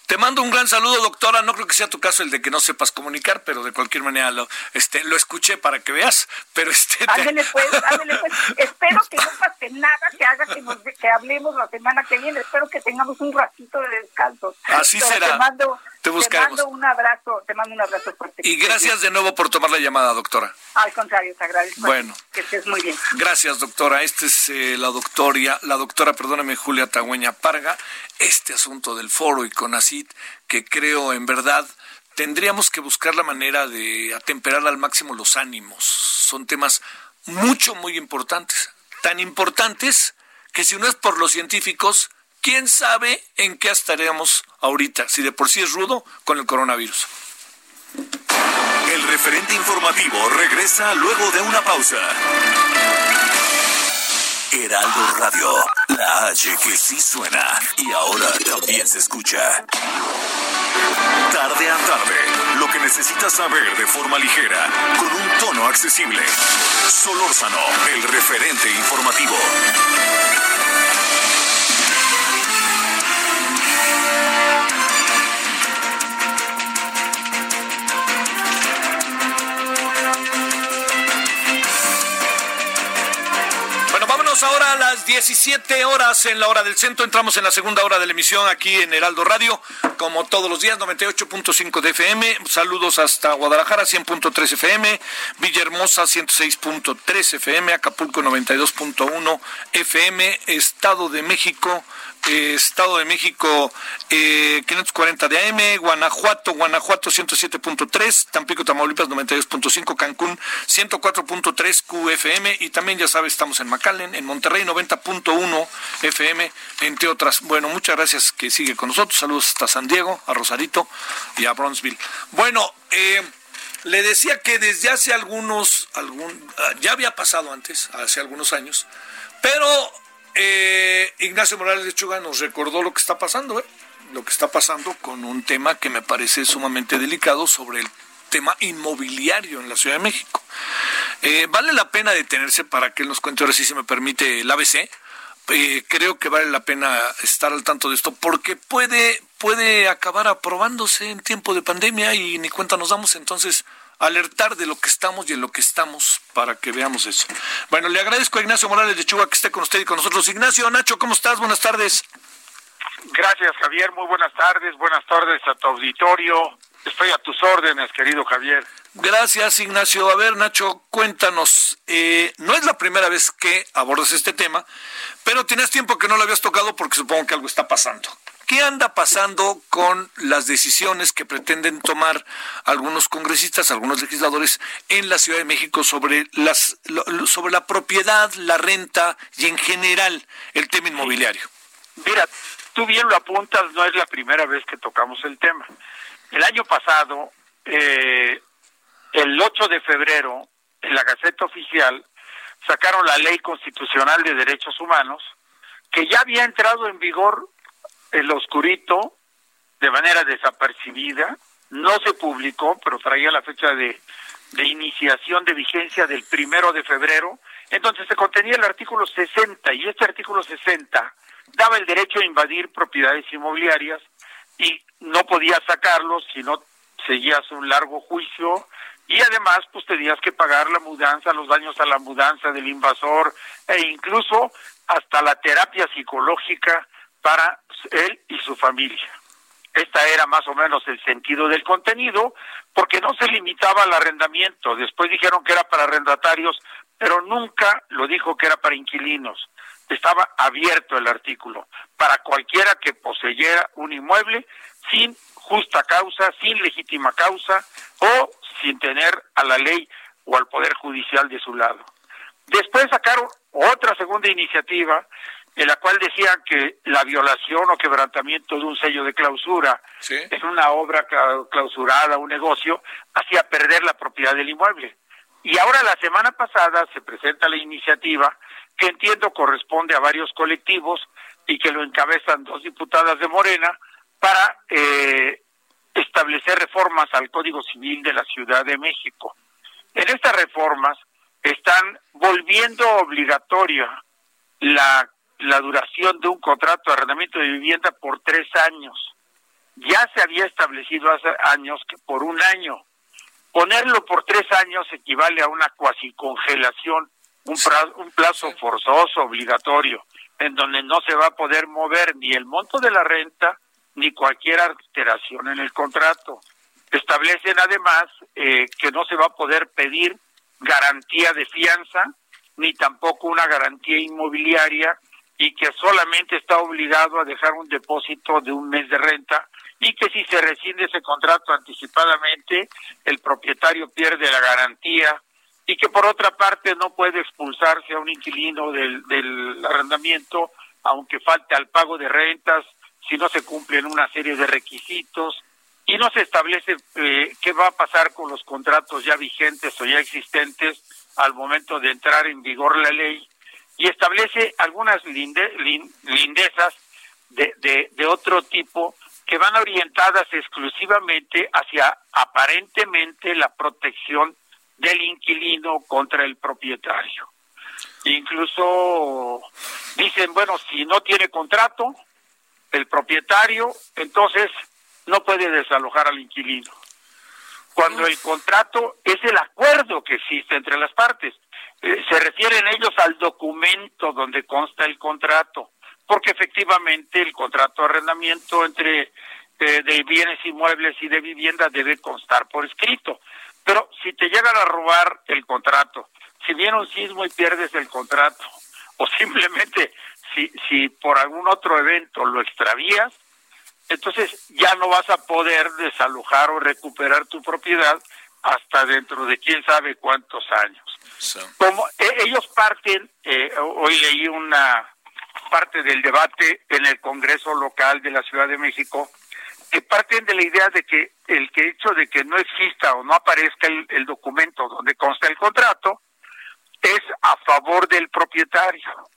Te mando un gran saludo, doctora. No creo que sea tu caso el de que no sepas comunicar, pero de cualquier manera lo, este, lo escuché para que veas. Pero este. Ándale pues, ándale pues. *laughs* Espero que no pase nada que haga que, nos, que hablemos la semana que viene. Espero que tengamos un ratito de descanso. Así será. Te mando, te, mando un abrazo, te mando un abrazo fuerte. Y gracias de nuevo por tomar la llamada, doctora. Al contrario, te agradezco. Bueno. Que estés muy bien. Gracias, doctora. Esta es eh, la doctoria, la doctora, perdóname, Julia Tagüeña Parga. Este asunto del foro y con CONACIT, que creo en verdad tendríamos que buscar la manera de atemperar al máximo los ánimos. Son temas mucho, muy importantes. Tan importantes que si no es por los científicos, quién sabe en qué estaremos ahorita, si de por sí es rudo con el coronavirus. El referente informativo regresa luego de una pausa. Heraldo Radio, la H que sí suena y ahora también se escucha. Tarde a tarde, lo que necesitas saber de forma ligera, con un tono accesible. Solórzano, el referente informativo. A las 17 horas en la hora del centro. Entramos en la segunda hora de la emisión aquí en Heraldo Radio, como todos los días, 98.5 de FM. Saludos hasta Guadalajara, 100.3 FM, Villahermosa, 106.3 FM, Acapulco, 92.1 FM, Estado de México, Estado de México eh, 540 de AM, Guanajuato, Guanajuato 107.3, Tampico, Tamaulipas 92.5, Cancún 104.3 QFM y también ya sabes estamos en McAllen, en Monterrey 90.1 FM, entre otras. Bueno, muchas gracias que sigue con nosotros. Saludos hasta San Diego, a Rosarito y a Bronzeville. Bueno, eh, le decía que desde hace algunos, algún, ah, ya había pasado antes, hace algunos años, pero eh, Ignacio Morales de Chuga nos recordó lo que está pasando, ¿eh? lo que está pasando con un tema que me parece sumamente delicado sobre el tema inmobiliario en la Ciudad de México. Eh, vale la pena detenerse para que él nos cuente ahora si se me permite el ABC. Eh, creo que vale la pena estar al tanto de esto porque puede, puede acabar aprobándose en tiempo de pandemia y ni cuenta nos damos. Entonces, alertar de lo que estamos y en lo que estamos para que veamos eso. Bueno, le agradezco a Ignacio Morales de Chuga que esté con usted y con nosotros. Ignacio, Nacho, ¿cómo estás? Buenas tardes. Gracias, Javier. Muy buenas tardes. Buenas tardes a tu auditorio. Estoy a tus órdenes, querido Javier. Gracias, Ignacio. A ver, Nacho, cuéntanos. Eh, no es la primera vez que abordas este tema, pero tienes tiempo que no lo habías tocado porque supongo que algo está pasando. ¿Qué anda pasando con las decisiones que pretenden tomar algunos congresistas, algunos legisladores en la Ciudad de México sobre las sobre la propiedad, la renta y en general el tema inmobiliario? Mira, tú bien lo apuntas, no es la primera vez que tocamos el tema. El año pasado, eh, el 8 de febrero, en la Gaceta Oficial, sacaron la Ley Constitucional de Derechos Humanos, que ya había entrado en vigor el oscurito de manera desapercibida, no se publicó, pero traía la fecha de, iniciación de vigencia del primero de febrero, entonces se contenía el artículo 60 y este artículo 60 daba el derecho a invadir propiedades inmobiliarias y no podías sacarlos si no seguías un largo juicio y además pues tenías que pagar la mudanza, los daños a la mudanza del invasor e incluso hasta la terapia psicológica para él y su familia. Esta era más o menos el sentido del contenido, porque no se limitaba al arrendamiento. Después dijeron que era para arrendatarios, pero nunca lo dijo que era para inquilinos. Estaba abierto el artículo para cualquiera que poseyera un inmueble sin justa causa, sin legítima causa o sin tener a la ley o al Poder Judicial de su lado. Después sacaron otra segunda iniciativa en la cual decían que la violación o quebrantamiento de un sello de clausura en una obra clausurada, un negocio, hacía perder la propiedad del inmueble. Y ahora la semana pasada se presenta la iniciativa que entiendo corresponde a varios colectivos y que lo encabezan dos diputadas de Morena para eh, establecer reformas al Código Civil de la Ciudad de México. En estas reformas están volviendo obligatoria la, la duración de un contrato de arrendamiento de vivienda por tres años. Ya se había establecido hace años que por un año. Ponerlo por tres años equivale a una cuasi congelación, un un plazo forzoso, obligatorio, en donde no se va a poder mover ni el monto de la renta ni cualquier alteración en el contrato. Establecen además eh, que no se va a poder pedir garantía de fianza ni tampoco una garantía inmobiliaria y que solamente está obligado a dejar un depósito de un mes de renta y que si se rescinde ese contrato anticipadamente el propietario pierde la garantía y que por otra parte no puede expulsarse a un inquilino del, arrendamiento aunque falte al pago de rentas si no se cumplen una serie de requisitos. Y no se establece eh, qué va a pasar con los contratos ya vigentes o ya existentes al momento de entrar en vigor la ley y establece algunas lindezas de, de, de otro tipo que van orientadas exclusivamente hacia aparentemente la protección del inquilino contra el propietario. Incluso dicen, bueno, si no tiene contrato, el propietario, entonces no puede desalojar al inquilino. Cuando el contrato es el acuerdo que existe entre las partes, eh, se refieren ellos al documento donde consta el contrato, porque efectivamente el contrato de arrendamiento entre eh, de bienes inmuebles y de vivienda debe constar por escrito. Pero si te llegan a robar el contrato, si viene un sismo y pierdes el contrato, *laughs* o simplemente si, si por algún otro evento lo extravías, entonces ya no vas a poder desalojar o recuperar tu propiedad hasta dentro de quién sabe cuántos años. Como e, ellos parten, eh, hoy leí una parte del debate en el Congreso local de la Ciudad de México, que parten de la idea de que el que hecho de que no exista o no aparezca el documento donde consta el contrato es a favor del propietario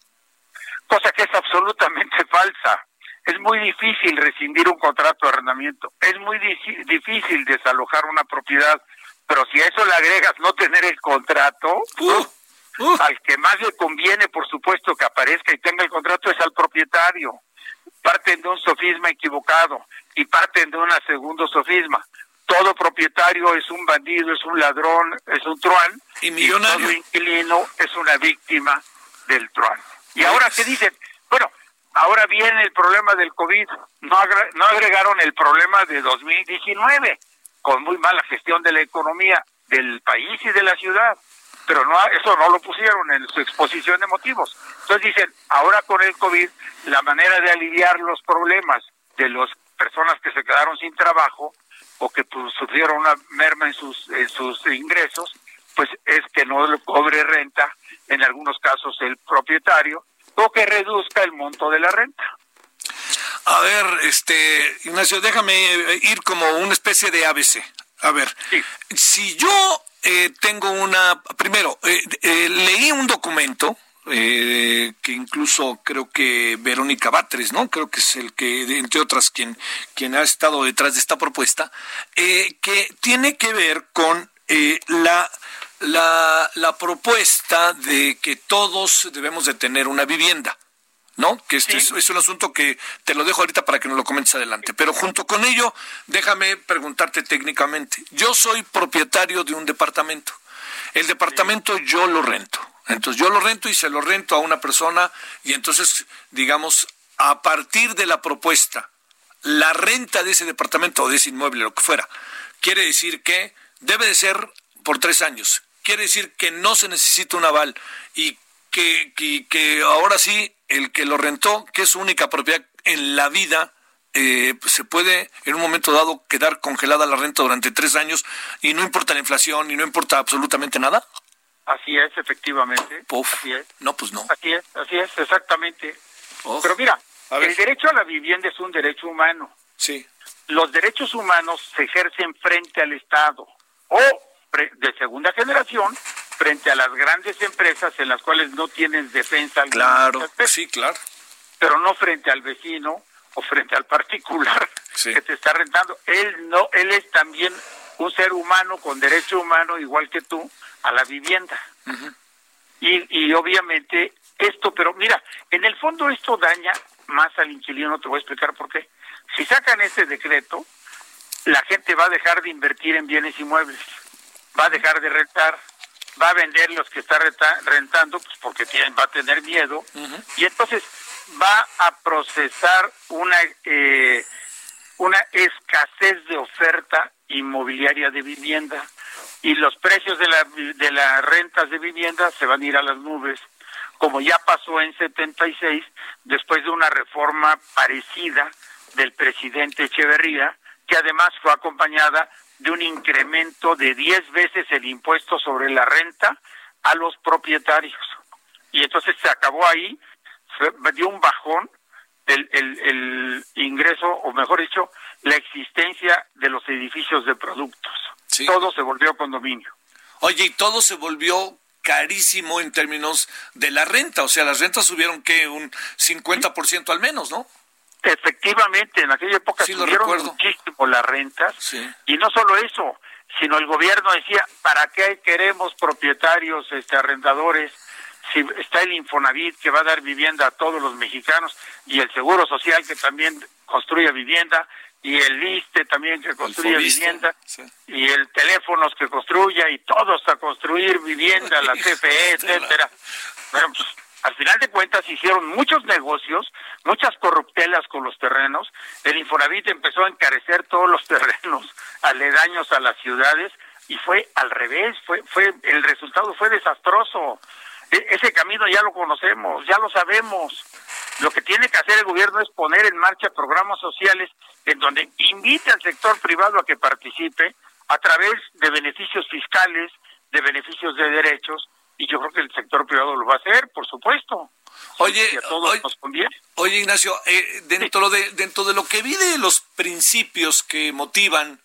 cosa que es absolutamente *laughs* falsa. Es muy difícil rescindir un contrato de arrendamiento, es muy difícil desalojar una propiedad, pero si a eso le agregas no tener el contrato, uh, uh. al que más le conviene, por supuesto, que aparezca y tenga el contrato es al propietario. Parten de un sofisma equivocado y parten de un segundo sofisma. Todo propietario es un bandido, es un ladrón, es un truán. Y millonario. todo inquilino es una víctima del truán. Y ahora, ¿qué dicen? Bueno, ahora viene el problema del COVID. No, no agregaron el problema de 2019, con muy mala gestión de la economía del país y de la ciudad. Pero no eso no lo pusieron en su exposición de motivos. Entonces dicen, ahora con el COVID, la manera de aliviar los problemas de las personas que se quedaron sin trabajo o que pues, sufrieron una merma en sus, en sus ingresos, pues es que no le cobre renta, en algunos casos el propietario, o que reduzca el monto de la renta. A ver, este, Ignacio, déjame ir como una especie de ABC. A ver, si yo eh, tengo una, primero, eh, eh, leí un documento que incluso creo que Verónica Batres, ¿no? Creo que es el que, entre otras, quien, quien ha estado detrás de esta propuesta, que tiene que ver con la la, la propuesta de que todos debemos de tener una vivienda. ¿No? Que este es, un asunto que te lo dejo ahorita para que nos lo comentes adelante. Pero junto con ello, déjame preguntarte técnicamente. Yo soy propietario de un departamento. El departamento yo lo rento. Entonces yo lo rento y se lo rento a una persona y entonces, digamos, a partir de la propuesta, la renta de ese departamento o de ese inmueble, lo que fuera, quiere decir que debe de ser por tres años quiere decir que no se necesita un aval y que, que, ahora sí el que lo rentó, que es su única propiedad en la vida, eh, pues, se puede en un momento dado quedar congelada la renta durante tres años y no importa la inflación y no importa absolutamente nada? Así es, efectivamente. Así es. No, pues no. Así es, así es, exactamente. Pero mira, el derecho a la vivienda es un derecho humano. Sí. Los derechos humanos se ejercen frente al Estado o de segunda generación frente a las grandes empresas en las cuales no tienes defensa. Claro, sí, claro. Pero no frente al vecino o frente al particular *laughs* que te está rentando. Él no, él es también un ser humano con derecho humano igual que tú a la vivienda. y, y obviamente esto, pero mira, en el fondo esto daña más al inquilino, te voy a explicar por qué. Si sacan ese decreto, la gente va a dejar de invertir en bienes inmuebles, va a dejar de rentar, va a vender los que está rentando, pues porque tienen, va a tener miedo, y entonces va a procesar una eh, una escasez de oferta inmobiliaria de vivienda. Y los precios de la de las rentas de vivienda se van a ir a las nubes como ya pasó en 76 después de una reforma parecida del presidente Echeverría que además fue acompañada de un incremento de 10 veces el impuesto sobre la renta a los propietarios. Y entonces se acabó ahí, se dio un bajón el, el, ingreso, o mejor dicho, la existencia de los edificios de productos. Todo se volvió condominio. Oye, y todo se volvió carísimo en términos de la renta, o sea, las rentas subieron que un 50% al menos, ¿no? Efectivamente, en aquella época subieron muchísimo las rentas y no solo eso, sino el gobierno decía, ¿para qué queremos propietarios, este, arrendadores? Si está el Infonavit que va a dar vivienda a todos los mexicanos y el Seguro Social que también construye vivienda y el ISTE también que construye vivienda y el teléfonos que construya y todos a construir vivienda, la *laughs* CFE, etcétera. Bueno, pues, al final de cuentas hicieron muchos negocios, muchas corruptelas con los terrenos. El Infonavit empezó a encarecer todos los *laughs* terrenos aledaños a las ciudades y fue al revés, fue fue el resultado fue desastroso. E, ese camino ya lo conocemos, ya lo sabemos. Lo que tiene que hacer el gobierno es poner en marcha programas sociales en donde invite al sector privado a que participe a través de beneficios fiscales, de beneficios de derechos y yo creo que el sector privado lo va a hacer, por supuesto. Oye, oye, Ignacio, eh, dentro de dentro de lo que vi de los principios que motivan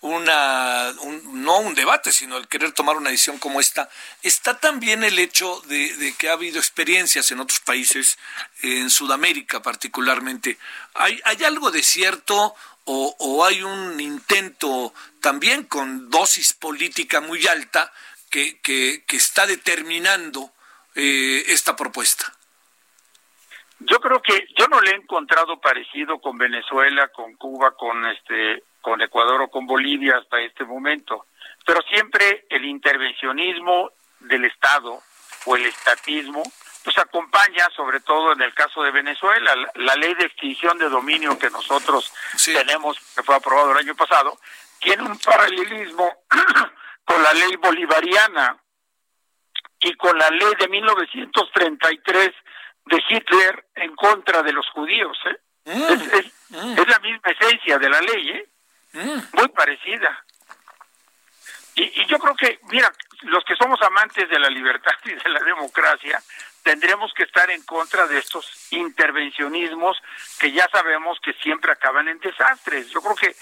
una no un debate, sino el querer tomar una decisión como esta, está también el hecho de, que ha habido experiencias en otros países, en Sudamérica particularmente. ¿Hay, hay algo de cierto o, o hay un intento también con dosis política muy alta que, que, está determinando eh, esta propuesta? Yo creo que yo no le he encontrado parecido con Venezuela, con Cuba, con este, con Ecuador o con Bolivia hasta este momento. Pero siempre el intervencionismo del Estado o el estatismo pues acompaña, sobre todo en el caso de Venezuela, la, ley de extinción de dominio que nosotros tenemos, que fue aprobado el año pasado, tiene un paralelismo *clears throat* con la ley bolivariana y con la ley de 1933 de Hitler en contra de los judíos. ¿eh? Mm, mm. Es, la misma esencia de la ley, ¿eh? Mm. muy parecida. Y, y yo creo que, mira, los que somos amantes de la libertad *laughs* y de la democracia, tendremos que estar en contra de estos intervencionismos que ya sabemos que siempre acaban en desastres. Yo creo que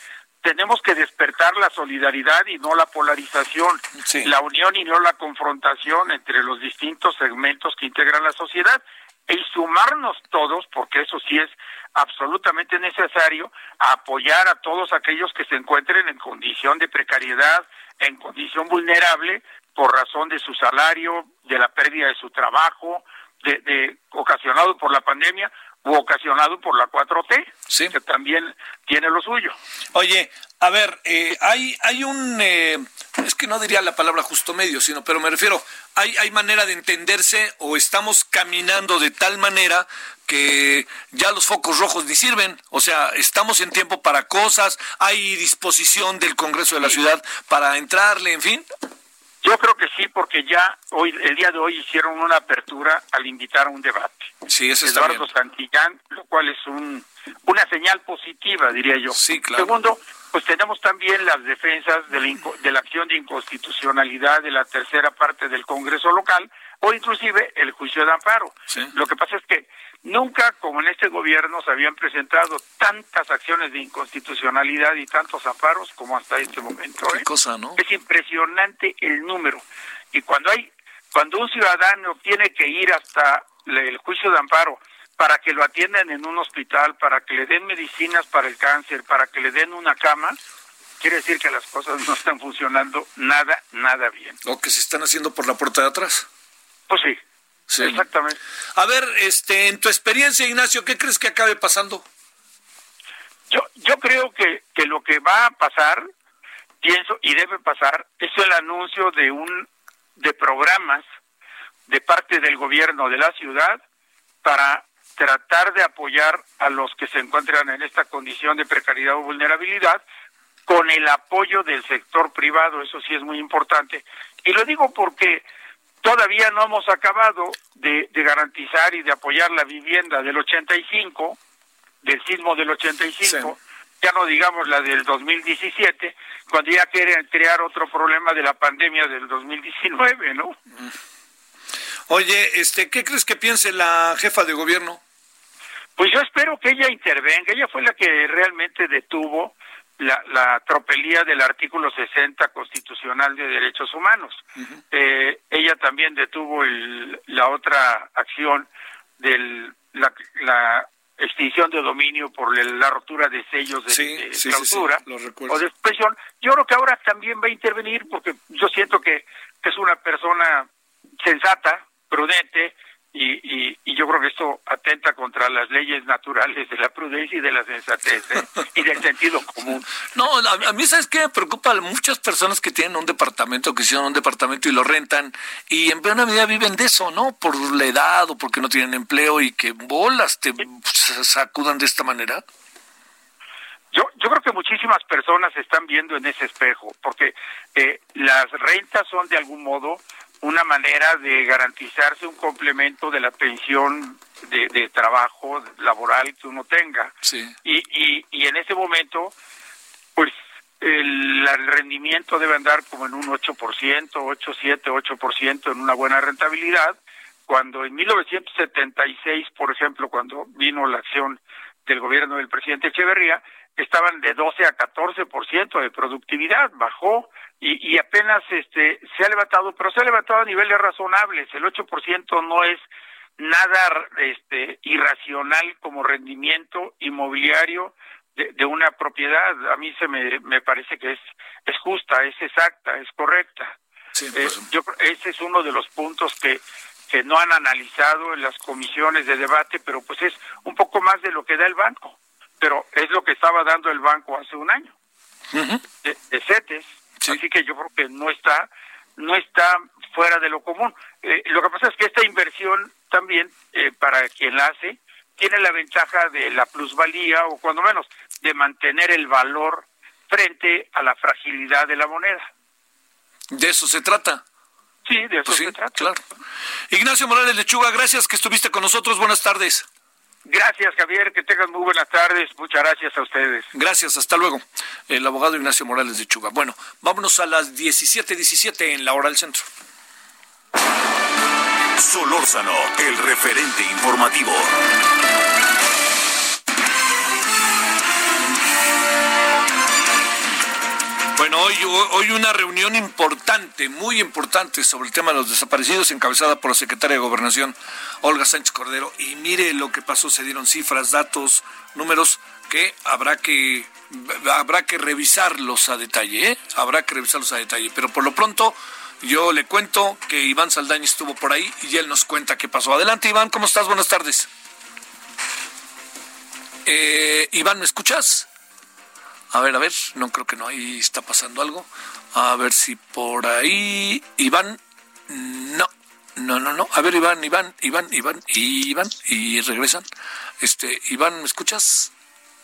tenemos que despertar la solidaridad y no la polarización, la unión y no la confrontación entre los distintos segmentos que integran la sociedad. Y sumarnos todos, porque eso sí es absolutamente necesario, a apoyar a todos aquellos que se encuentren en condición de precariedad, en condición vulnerable, por razón de su salario, de la pérdida de su trabajo, de, de ocasionado por la pandemia u ocasionado por la 4T, que también tiene lo suyo. Oye, a ver, eh, hay, hay un, eh, es que no diría la palabra justo medio, sino, pero me refiero, hay, hay manera de entenderse o estamos caminando de tal manera que ya los focos rojos ni sirven, o sea, estamos en tiempo para cosas, hay disposición del Congreso de la Ciudad para entrarle, en fin. Yo creo que sí, porque ya hoy, el día de hoy hicieron una apertura al invitar a un debate. Sí, eso Eduardo Santillán, lo cual es un una señal positiva, diría yo. Sí, claro. Segundo, pues tenemos también las defensas de la, de la acción de inconstitucionalidad de la tercera parte del Congreso local o inclusive el juicio de amparo. Lo que pasa es que nunca, como en este gobierno, se habían presentado tantas acciones de inconstitucionalidad y tantos amparos como hasta este momento. ¿Qué ¿eh? cosa, no? Es impresionante el número. Y cuando hay, cuando un ciudadano tiene que ir hasta el juicio de amparo para que lo atiendan en un hospital, para que le den medicinas para el cáncer, para que le den una cama, quiere decir que las cosas no están funcionando nada, nada bien. O que se están haciendo por la puerta de atrás. Pues sí, sí. exactamente. A ver, este, en tu experiencia, Ignacio, ¿qué crees que acabe pasando? Yo, yo creo que, que lo que va a pasar, pienso, y debe pasar, es el anuncio de un de programas de parte del gobierno de la ciudad para tratar de apoyar a los que se encuentran en esta condición de precariedad o vulnerabilidad con el apoyo del sector privado, eso sí es muy importante. Y lo digo porque todavía no hemos acabado de, garantizar y de apoyar la vivienda del 85, del sismo del 85, ya no digamos la del 2017, cuando ya quieren crear otro problema de la pandemia del 2019, ¿no? Oye, este, ¿qué crees que piense la jefa de gobierno? Pues yo espero que ella intervenga. Ella fue la que realmente detuvo la, la tropelía del artículo 60 constitucional de derechos humanos. eh, ella también detuvo el, la otra acción de la, la, extinción de dominio por la rotura de sellos de, clausura o de expresión. Yo creo que ahora también va a intervenir porque yo siento que, que es una persona sensata, prudente, y, y, yo creo que esto atenta contra las leyes naturales de la prudencia y de la sensatez ¿eh? y del sentido común. No, a, mí, ¿sabes qué me preocupa? Muchas personas que tienen un departamento, que hicieron un departamento y lo rentan, y en buena medida viven de eso, ¿no? Por la edad o porque no tienen empleo y que bolas te sacudan de esta manera. Yo, yo creo que muchísimas personas se están viendo en ese espejo, porque eh, las rentas son de algún modo una manera de garantizarse un complemento de la pensión de, trabajo laboral que uno tenga. Y, y, y en ese momento, pues el, el, rendimiento debe andar como en un 8%, 8, 7, 8% en una buena rentabilidad, cuando en 1976, por ejemplo, cuando vino la acción del gobierno del presidente Echeverría, estaban de 12 a 14% de productividad, bajó y, y apenas este se ha levantado, pero se ha levantado a niveles razonables, el 8% no es nada este irracional como rendimiento inmobiliario de, de, una propiedad, a mí se me, me parece que es es justa, es exacta, es correcta. Sí, eh, yo ese es uno de los puntos que que no han analizado en las comisiones de debate, pero pues es un poco más de lo que da el banco pero es lo que estaba dando el banco hace un año de, CETES, así que yo creo que no está no está fuera de lo común. Eh, lo que pasa es que esta inversión también, eh, para quien la hace, tiene la ventaja de la plusvalía o cuando menos de mantener el valor frente a la fragilidad de la moneda. De eso se trata. Sí, de eso pues se trata. Claro. Ignacio Morales Lechuga, gracias que estuviste con nosotros. Buenas tardes. Gracias, Javier. Que tengan muy buenas tardes. Muchas gracias a ustedes. Gracias. Hasta luego. El abogado Ignacio Morales de Chuga. Bueno, vámonos a las 17:17 17 en la hora del centro. Solórzano, el referente informativo. Bueno, hoy, hoy una reunión importante, muy importante sobre el tema de los desaparecidos, encabezada por la secretaria de Gobernación, Olga Sánchez Cordero. Y mire lo que pasó, se dieron cifras, datos, números que habrá que habrá que revisarlos a detalle, ¿eh? habrá que revisarlos a detalle. Pero por lo pronto, yo le cuento que Iván Saldaña estuvo por ahí y él nos cuenta qué pasó. Adelante, Iván, ¿cómo estás? Buenas tardes. Eh, Iván, ¿me escuchas? A ver, a ver, no creo que no, ahí está pasando algo. A ver si por ahí. Iván, no, no, no, no. A ver, Iván, Iván, Iván, Iván, Iván, y regresan. Este, Iván, ¿me escuchas?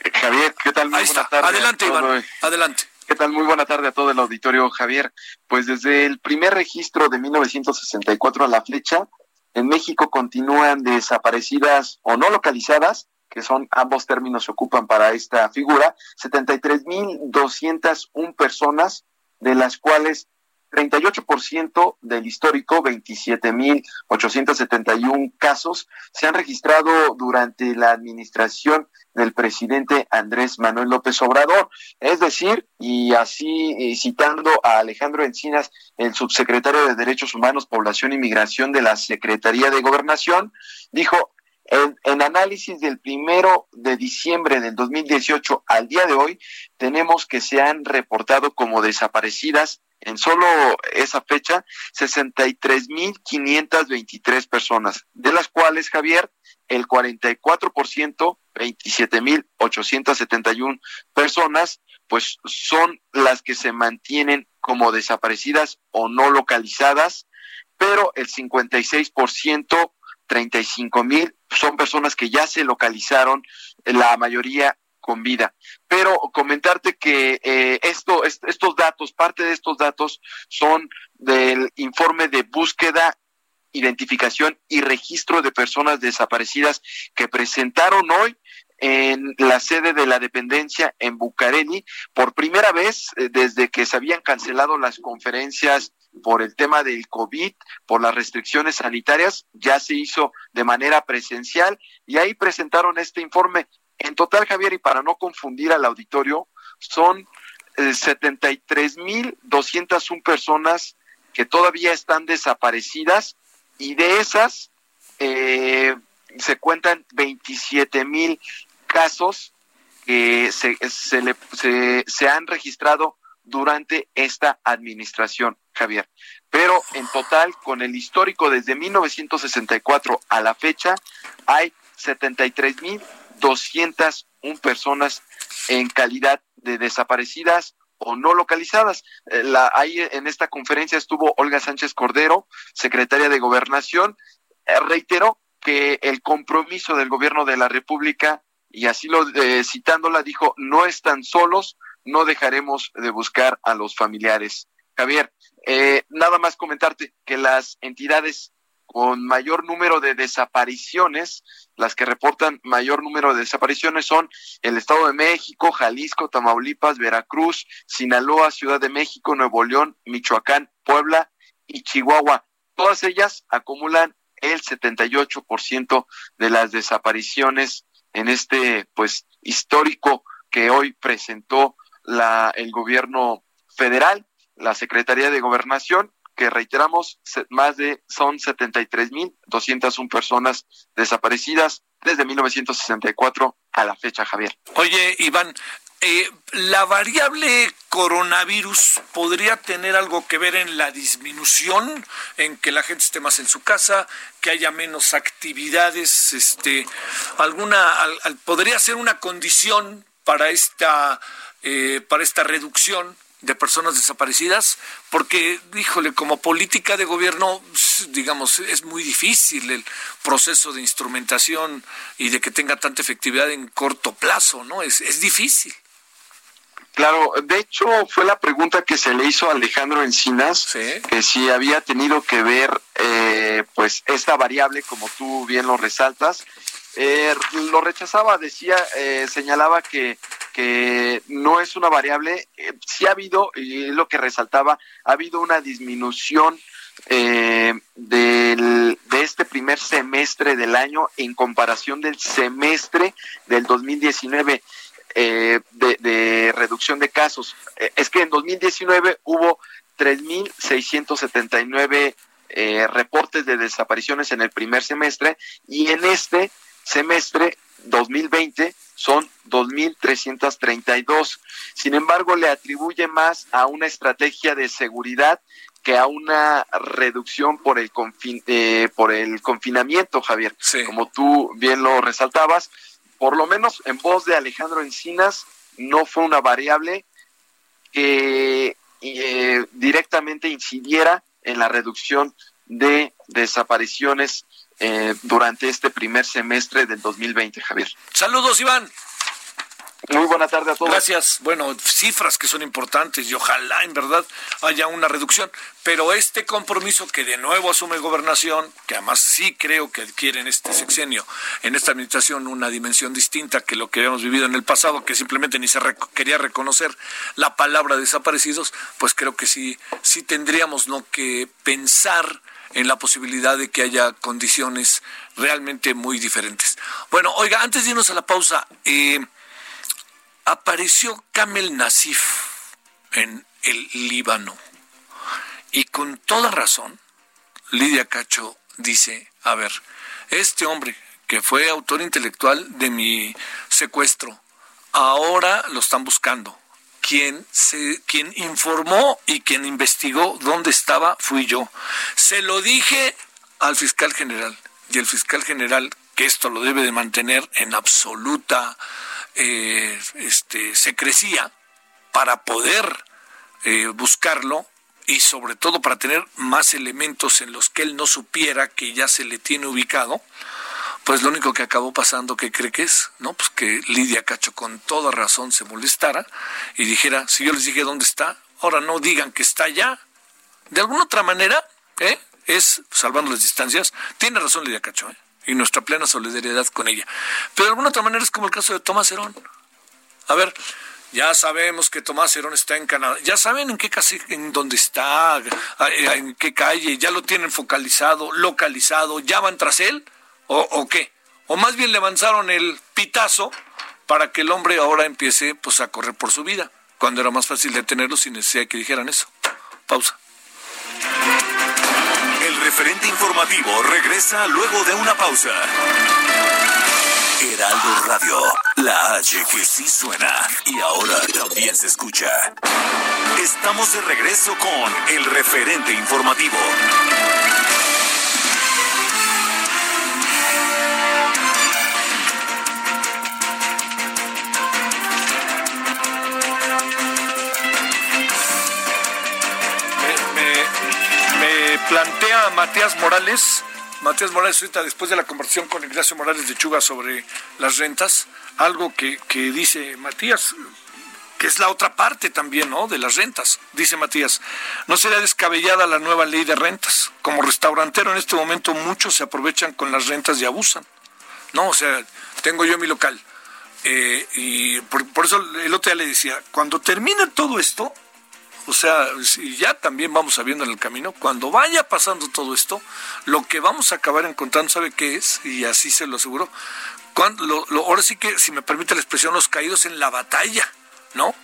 Eh, Javier, ¿qué tal? Muy ahí está. Adelante, Iván, adelante. ¿Qué tal? Muy buena tarde a todo el auditorio, Javier. Pues desde el primer registro de 1964 a la flecha, en México continúan desaparecidas o no localizadas que son ambos términos se ocupan para esta figura, 73.201 personas, de las cuales 38% del histórico, 27.871 casos, se han registrado durante la administración del presidente Andrés Manuel López Obrador. Es decir, y así citando a Alejandro Encinas, el subsecretario de Derechos Humanos, Población y Migración de la Secretaría de Gobernación, dijo, en, análisis del primero de diciembre del 2018 al día de hoy, tenemos que se han reportado como desaparecidas en solo esa fecha 63.523 personas, de las cuales, Javier, el 44%, 27.871 personas, pues son las que se mantienen como desaparecidas o no localizadas, pero el 56%, 35.000 son personas que ya se localizaron, la mayoría con vida. Pero comentarte que eh, esto, estos datos, parte de estos datos son del informe de búsqueda identificación y registro de personas desaparecidas que presentaron hoy en la sede de la dependencia en Bucareli por primera vez eh, desde que se habían cancelado las conferencias por el tema del COVID, por las restricciones sanitarias, ya se hizo de manera presencial y ahí presentaron este informe. En total, Javier, y para no confundir al auditorio, son eh, 73.201 personas que todavía están desaparecidas y de esas eh, se cuentan 27.000 casos que se, se, le, se, se han registrado durante esta administración, Javier. Pero en total, con el histórico desde 1964 a la fecha, hay 73 mil 201 personas en calidad de desaparecidas o no localizadas. Eh, la, ahí en esta conferencia estuvo Olga Sánchez Cordero, secretaria de Gobernación, eh, reiteró que el compromiso del gobierno de la República, y así lo eh, citándola, dijo, no están solos, no dejaremos de buscar a los familiares. Javier, nada más comentarte que las entidades con mayor número de desapariciones, las que reportan mayor número de desapariciones son el Estado de México, Jalisco, Tamaulipas, Veracruz, Sinaloa, Ciudad de México, Nuevo León, Michoacán, Puebla y Chihuahua. Todas ellas acumulan el 78% de las desapariciones en este pues histórico que hoy presentó la el gobierno federal, la Secretaría de Gobernación que reiteramos, más de son 73.201 personas desaparecidas desde 1964 a la fecha, Javier. Oye, Iván, eh, ¿la variable coronavirus podría tener algo que ver en la disminución, en que la gente esté más en su casa, que haya menos actividades? Este, alguna, ¿Podría ser una condición para esta, eh, para esta reducción de personas desaparecidas, porque, híjole, como política de gobierno, digamos, es muy difícil el proceso de instrumentación y de que tenga tanta efectividad en corto plazo, ¿no? Es, es difícil. Claro, de hecho fue la pregunta que se le hizo a Alejandro Encinas, que si había tenido que ver, eh, pues, esta variable, como tú bien lo resaltas, eh, lo rechazaba, decía, eh, señalaba que que no es una variable, eh, sí ha habido, y es lo que resaltaba, ha habido una disminución eh, del, de este primer semestre del año en comparación del semestre del 2019 eh, de, de reducción de casos. Eh, es que en 2019 hubo 3.679 eh, reportes de desapariciones en el primer semestre y en este semestre 2020 son 2.332. Sin embargo, le atribuye más a una estrategia de seguridad que a una reducción por el, eh, por el confinamiento, Javier. Como tú bien lo resaltabas, por lo menos en voz de Alejandro Encinas, no fue una variable que eh, directamente incidiera en la reducción de desapariciones eh, durante este primer semestre del 2020, Javier. Saludos, Iván. Muy buena tarde a todos. Gracias. Bueno, cifras que son importantes y ojalá en verdad haya una reducción. Pero este compromiso que de nuevo asume gobernación, que además sí creo que adquiere en este sexenio, en esta administración, una dimensión distinta que lo que habíamos vivido en el pasado, que simplemente ni se quería reconocer la palabra desaparecidos, pues creo que sí, sí tendríamos ¿no? que pensar en la posibilidad de que haya condiciones realmente muy diferentes. Bueno, oiga, antes de irnos a la pausa, eh, apareció Kamel Nasif en el Líbano. Y con toda razón, Lidia Cacho dice, a ver, este hombre que fue autor intelectual de mi secuestro, ahora lo están buscando. Quien, se, quien informó y quien investigó dónde estaba fui yo. Se lo dije al fiscal general y el fiscal general que esto lo debe de mantener en absoluta eh, este, secrecía para poder eh, buscarlo y sobre todo para tener más elementos en los que él no supiera que ya se le tiene ubicado, pues lo único que acabó pasando, que cree que es? ¿No? Pues que Lidia Cacho con toda razón se molestara y dijera, si yo les dije dónde está, ahora no digan que está allá. De alguna otra manera, ¿eh? es, salvando las distancias, tiene razón Lidia Cacho, ¿eh? y nuestra plena solidaridad con ella. Pero de alguna otra manera es como el caso de Tomás Herón. A ver, ya sabemos que Tomás Herón está en Canadá. Ya saben en qué casi, en dónde está, en qué calle, ya lo tienen focalizado, localizado, ya van tras él, o, o qué. O más bien le avanzaron el pitazo para que el hombre ahora empiece pues a correr por su vida, cuando era más fácil detenerlo sin necesidad que dijeran eso. Pausa referente informativo regresa luego de una pausa. Heraldo Radio, la H que sí suena y ahora también se escucha. Estamos de regreso con el referente informativo. Plantea Matías Morales, Matías Morales ahorita después de la conversación con Ignacio Morales de Chuga sobre las rentas, algo que, que dice Matías, que es la otra parte también, ¿no? De las rentas. Dice Matías, no será descabellada la nueva ley de rentas. Como restaurantero en este momento muchos se aprovechan con las rentas y abusan. No, o sea, tengo yo mi local. Eh, y por, por, eso el otro día le decía, cuando termine todo esto, o sea, ya también vamos sabiendo en el camino, cuando vaya pasando todo esto, lo que vamos a acabar encontrando, ¿sabe qué es? Y así se lo aseguro. Lo, ahora sí que, si me permite la expresión, los caídos en la batalla, ¿no?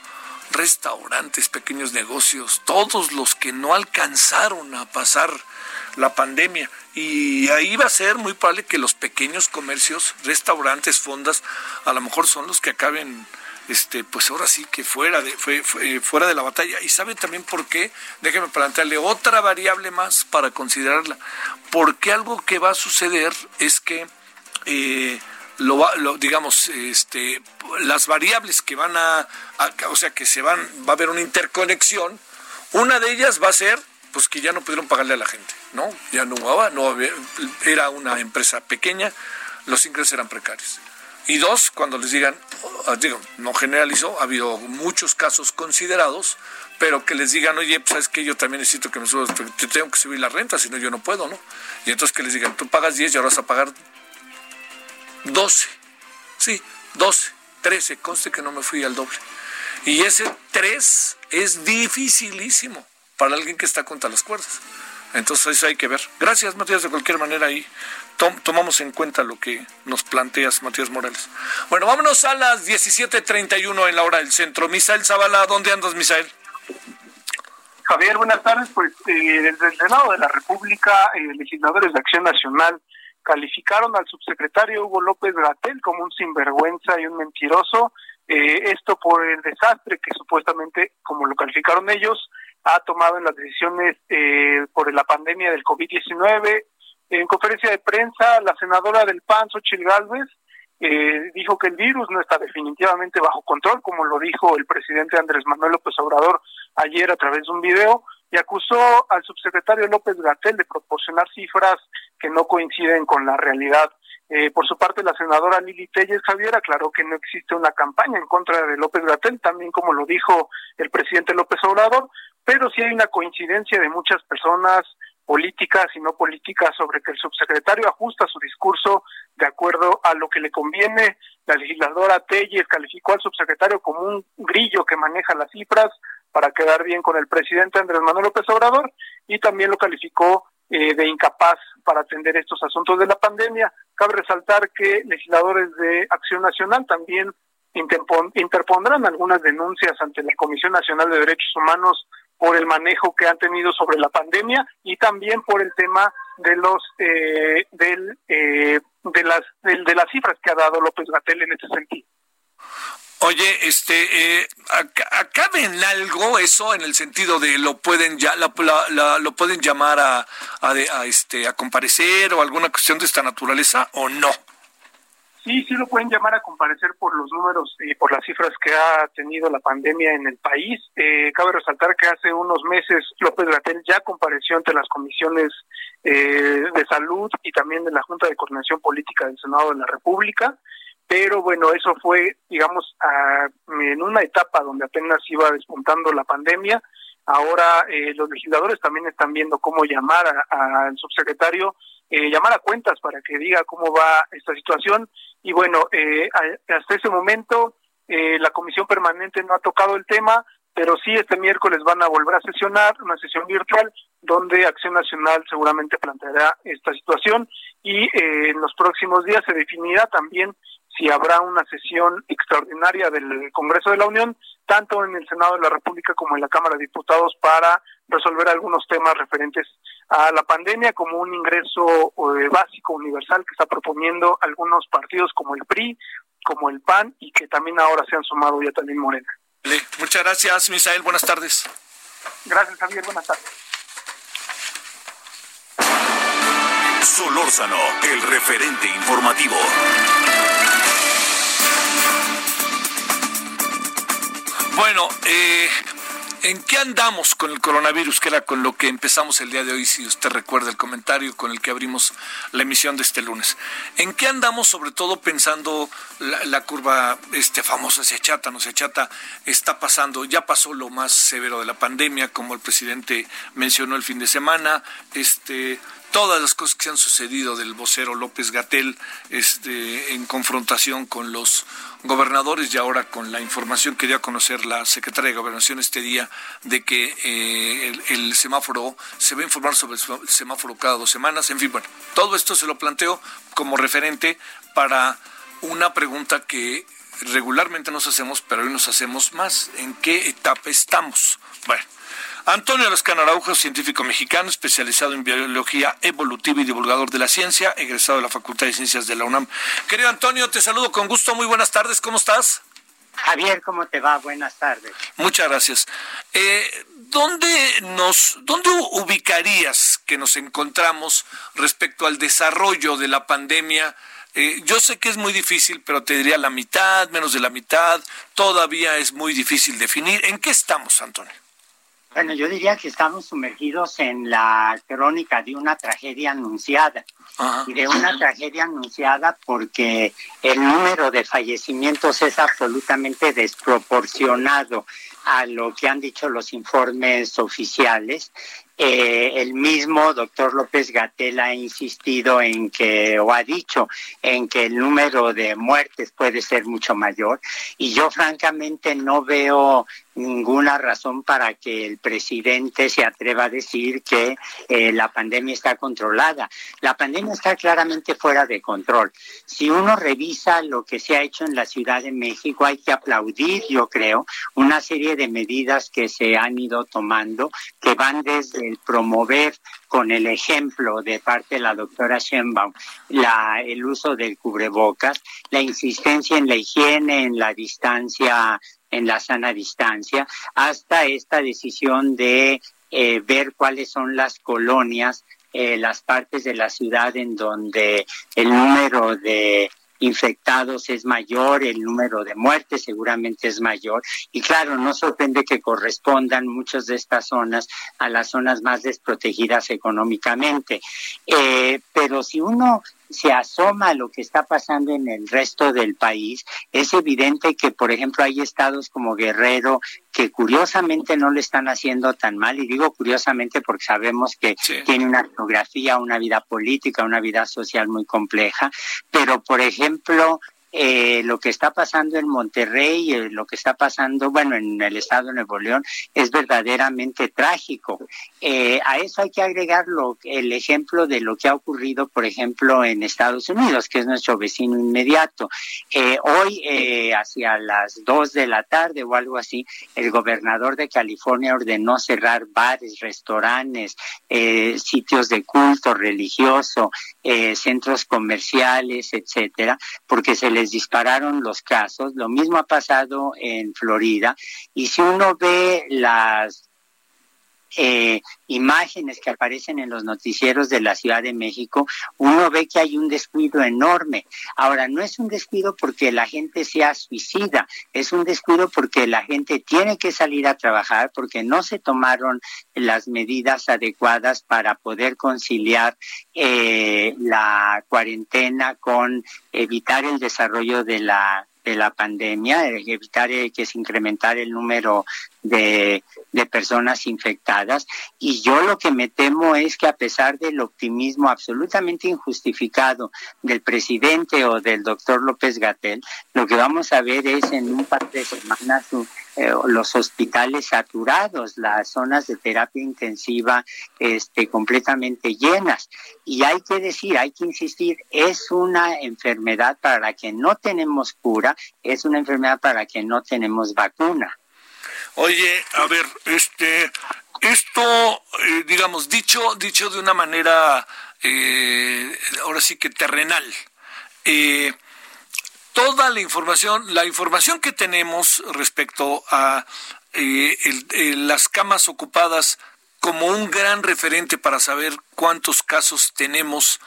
Restaurantes, pequeños negocios, todos los que no alcanzaron a pasar la pandemia. Y ahí va a ser muy probable que los pequeños comercios, restaurantes, fondas, a lo mejor son los que acaben este, pues ahora sí que fuera de, fue, fuera de la batalla. ¿Y sabe también por qué? Déjeme plantearle otra variable más para considerarla. Porque algo que va a suceder es que eh, lo, digamos, este, las variables que van a, o sea, que se van, va a haber una interconexión. Una de ellas va a ser, pues que ya no pudieron pagarle a la gente, ¿no? Ya no no era una empresa pequeña, los ingresos eran precarios. Y dos, cuando les digan, ah, digo, no generalizo, ha habido muchos casos considerados, pero que les digan, oye, pues sabes que yo también necesito que me subas, te tengo que subir la renta, si no yo no puedo, ¿no? Y entonces que les digan, tú pagas 10 y ahora vas a pagar 12. Sí, 12, 13, conste que no me fui al doble. Y ese 3 es dificilísimo para alguien que está contra las cuerdas. Entonces eso hay que ver. Gracias, Matías, de cualquier manera ahí tomamos en cuenta lo que nos planteas, Matías Morales. Bueno, vámonos a las 17.31 en la hora del centro. Misael Zavala, ¿dónde andas, Misael? Javier, buenas tardes. Pues eh, desde el Senado de la República, eh, legisladores de Acción Nacional calificaron al subsecretario Hugo López Gatel como un sinvergüenza y un mentiroso. Eh, esto por el desastre que supuestamente, como lo calificaron ellos, ha tomado en las decisiones eh, por la pandemia del COVID-19, en conferencia de prensa, la senadora del PAN, Xochitl Gálvez, eh, dijo que el virus no está definitivamente bajo control, como lo dijo el presidente Andrés Manuel López Obrador ayer a través de un video, y acusó al subsecretario López Gatel de proporcionar cifras que no coinciden con la realidad. Eh, por su parte, la senadora Lili Telles Javier aclaró que no existe una campaña en contra de López Gatel, también como lo dijo el presidente López Obrador, pero sí hay una coincidencia de muchas personas políticas y no políticas sobre que el subsecretario ajusta su discurso de acuerdo a lo que le conviene. La legisladora Telles calificó al subsecretario como un grillo que maneja las cifras para quedar bien con el presidente Andrés Manuel López Obrador y también lo calificó eh, de incapaz para atender estos asuntos de la pandemia. Cabe resaltar que legisladores de Acción Nacional también interpondrán algunas denuncias ante la Comisión Nacional de Derechos Humanos por el manejo que han tenido sobre la pandemia y también por el tema de los eh, del, eh, de las de, las cifras que ha dado López Gatel en este sentido. Oye, este, eh, ¿acabe en algo eso en el sentido de lo pueden ya lo pueden llamar a, a, este a comparecer o alguna cuestión de esta naturaleza o no? Sí, sí lo pueden llamar a comparecer por los números y por las cifras que ha tenido la pandemia en el país. Eh, cabe resaltar que hace unos meses López Gatel ya compareció ante las comisiones eh, de salud y también de la Junta de Coordinación Política del Senado de la República pero bueno, eso fue, digamos, en una etapa donde apenas iba despuntando la pandemia. Ahora eh, los legisladores también están viendo cómo llamar al subsecretario, eh, llamar a cuentas para que diga cómo va esta situación. Y bueno, eh, hasta ese momento la comisión permanente no ha tocado el tema, pero sí este miércoles van a volver a sesionar una sesión virtual donde Acción Nacional seguramente planteará esta situación y en los próximos días se definirá también si habrá una sesión extraordinaria del Congreso de la Unión, tanto en el Senado de la República como en la Cámara de Diputados, para resolver algunos temas referentes a la pandemia, como un ingreso eh, básico universal que está proponiendo algunos partidos como el PRI, como el PAN, y que también ahora se han sumado ya también Morena. Muchas gracias, Misael. Buenas tardes. Gracias, Javier. Buenas tardes. Solórzano, el referente informativo. Bueno, eh, ¿en qué andamos con el coronavirus? Que era con lo que empezamos el día de hoy, si usted recuerda el comentario con el que abrimos la emisión de este lunes. ¿En qué andamos, sobre todo pensando la, curva este, famosa, se achata, no se achata, está pasando, ya pasó lo más severo de la pandemia, como el presidente mencionó el fin de semana, este todas las cosas que se han sucedido del vocero López Gatel este, en confrontación con los gobernadores y ahora con la información que dio a conocer la secretaria de Gobernación este día de que eh, el, semáforo se va a informar sobre el semáforo cada dos semanas. En fin, bueno, todo esto se lo planteo como referente para una pregunta que regularmente nos hacemos, pero hoy nos hacemos más. ¿En qué etapa estamos? Bueno. Antonio Lascano Araujo, científico mexicano, especializado en biología evolutiva y divulgador de la ciencia, egresado de la Facultad de Ciencias de la UNAM. Querido Antonio, te saludo con gusto. Muy buenas tardes. ¿Cómo estás? Javier, ¿cómo te va? Buenas tardes. Muchas gracias. Eh, ¿dónde, nos, ¿Dónde ubicarías que nos encontramos respecto al desarrollo de la pandemia? Eh, yo sé que es muy difícil, pero te diría la mitad, menos de la mitad. Todavía es muy difícil definir. ¿En qué estamos, Antonio? Bueno, yo diría que estamos sumergidos en la crónica de una tragedia anunciada. Y de una tragedia anunciada porque el número de fallecimientos es absolutamente desproporcionado a lo que han dicho los informes oficiales eh, el mismo doctor López Gatel ha insistido en que, o ha dicho, en que el número de muertes puede ser mucho mayor. Y yo francamente no veo ninguna razón para que el presidente se atreva a decir que eh, la pandemia está controlada. La pandemia está claramente fuera de control. Si uno revisa lo que se ha hecho en la Ciudad de México, hay que aplaudir, yo creo, una serie de medidas que se han ido tomando que van desde el promover con el ejemplo de parte de la doctora Schenbaum la, el uso del cubrebocas, la insistencia en la higiene, en la distancia, en la sana distancia, hasta esta decisión de eh, ver cuáles son las colonias, eh, las partes de la ciudad en donde el número de infectados es mayor, el número de muertes seguramente es mayor. Y claro, no sorprende que correspondan muchas de estas zonas a las zonas más desprotegidas económicamente. Eh, pero si uno se asoma a lo que está pasando en el resto del país, es evidente que, por ejemplo, hay estados como Guerrero que curiosamente no le están haciendo tan mal, y digo curiosamente porque sabemos que tiene una geografía, una vida política, una vida social muy compleja, pero por ejemplo, eh, lo que está pasando en Monterrey, eh, lo que está pasando, bueno, en el estado de Nuevo León, es verdaderamente trágico. Eh, a eso hay que agregarlo el ejemplo de lo que ha ocurrido, por ejemplo, en Estados Unidos, que es nuestro vecino inmediato. hoy, hacia las dos de la tarde o algo así, el gobernador de California ordenó cerrar bares, restaurantes, sitios de culto religioso, centros comerciales, etcétera, porque se les dispararon los casos. Lo mismo ha pasado en Florida. Y si uno ve las eh, imágenes que aparecen en los noticieros de la Ciudad de México, uno ve que hay un descuido enorme. Ahora, no es un descuido porque la gente sea suicida, es un descuido porque la gente tiene que salir a trabajar, porque no se tomaron las medidas adecuadas para poder conciliar eh, la cuarentena con evitar el desarrollo de la de la pandemia, evitar eh, que se incrementara el número de, de personas infectadas. Y yo lo que me temo es que a pesar del optimismo absolutamente injustificado del presidente o del doctor López Gatel, lo que vamos a ver es en un par de semanas eh, los hospitales saturados, las zonas de terapia intensiva este, completamente llenas. Y hay que decir, hay que insistir, es una enfermedad para la que no tenemos cura, es una enfermedad para la que no tenemos vacuna. Oye, a ver, este, esto, eh, digamos, dicho, dicho de una manera, eh, ahora sí que terrenal, eh, toda la información, la información que tenemos respecto a las camas ocupadas como un gran referente para saber cuántos casos tenemos,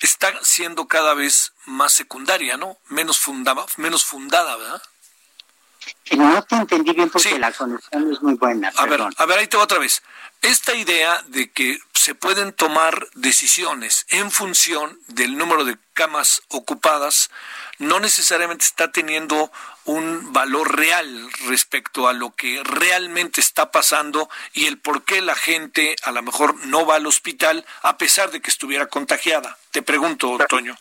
está siendo cada vez más secundaria, ¿no? Menos fundada, menos fundada, ¿verdad? No te entendí bien porque la conexión es muy buena. A ver, a ver, ahí te otra vez. Esta idea de que se pueden tomar decisiones en función del número de camas ocupadas no necesariamente está teniendo un valor real respecto a lo que realmente está pasando y el por qué la gente a lo mejor no va al hospital a pesar de que estuviera contagiada. Te pregunto, Toño.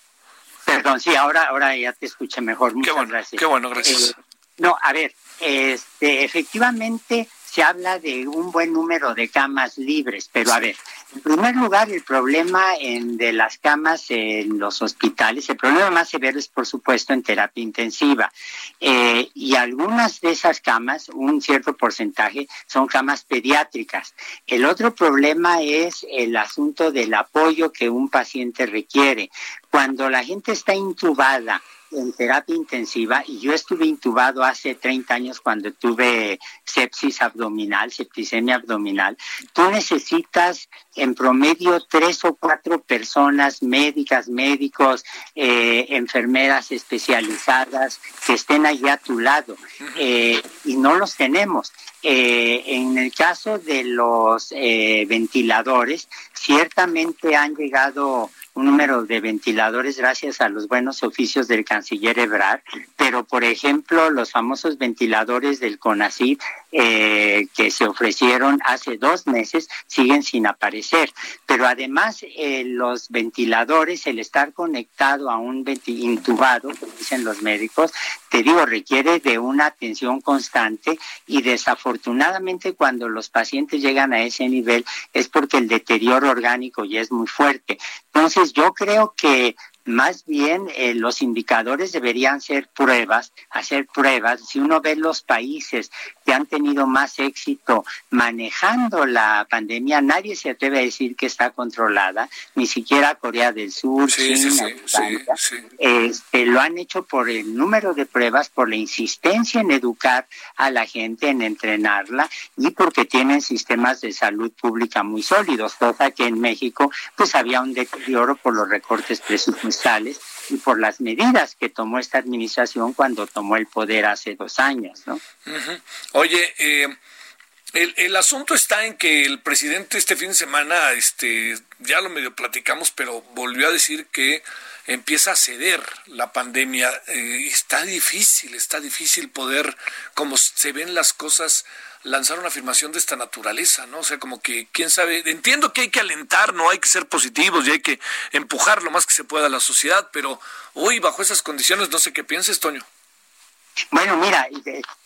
Perdón, sí, ahora, ahora ya te escuché mejor. Muchas qué bueno, gracias. Qué bueno, gracias. Eh, no, a ver, este, efectivamente se habla de un buen número de camas libres, pero a ver, en primer lugar, el problema de las camas en los hospitales, el problema más severo es, por supuesto, en terapia intensiva. Eh, y algunas de esas camas, un cierto porcentaje, son camas pediátricas. El otro problema es el asunto del apoyo que un paciente requiere. Cuando la gente está intubada, en terapia intensiva y yo estuve intubado hace 30 años cuando tuve sepsis abdominal, septicemia abdominal. Tú necesitas en promedio tres o cuatro personas, médicas, médicos, eh, enfermeras especializadas que estén allí a tu lado eh, y no los tenemos. Eh, en el caso de los ventiladores, ciertamente han llegado un número de ventiladores gracias a los buenos oficios del canciller Ebrard, pero por ejemplo los famosos ventiladores del CONACYT eh, que se ofrecieron hace dos meses siguen sin aparecer. Pero además eh, los ventiladores, el estar conectado a un intubado, como dicen los médicos, te digo, requiere de una atención constante y desafortunadamente cuando los pacientes llegan a ese nivel es porque el deterioro orgánico ya es muy fuerte. Entonces yo creo que más bien eh, los indicadores deberían ser pruebas, hacer pruebas. Si uno ve los países que han tenido más éxito manejando la pandemia, nadie se atreve a decir que está controlada, ni siquiera Corea del Sur, China, este, lo han hecho por el número de pruebas, por la insistencia en educar a la gente, en entrenarla y porque tienen sistemas de salud pública muy sólidos, cosa que en México pues había un deterioro por los recortes y por las medidas que tomó esta administración cuando tomó el poder hace dos años, ¿no? Oye, eh, El, el, asunto está en que el presidente este fin de semana, este, ya lo medio platicamos, pero volvió a decir que empieza a ceder la pandemia. Eh, está difícil, está difícil poder, como se ven las cosas, lanzar una afirmación de esta naturaleza, ¿no? O sea, como que, quién sabe, entiendo que hay que alentar, no hay que ser positivos y hay que empujar lo más que se pueda a la sociedad, pero hoy bajo esas condiciones no sé qué pienses, Toño. Bueno, mira,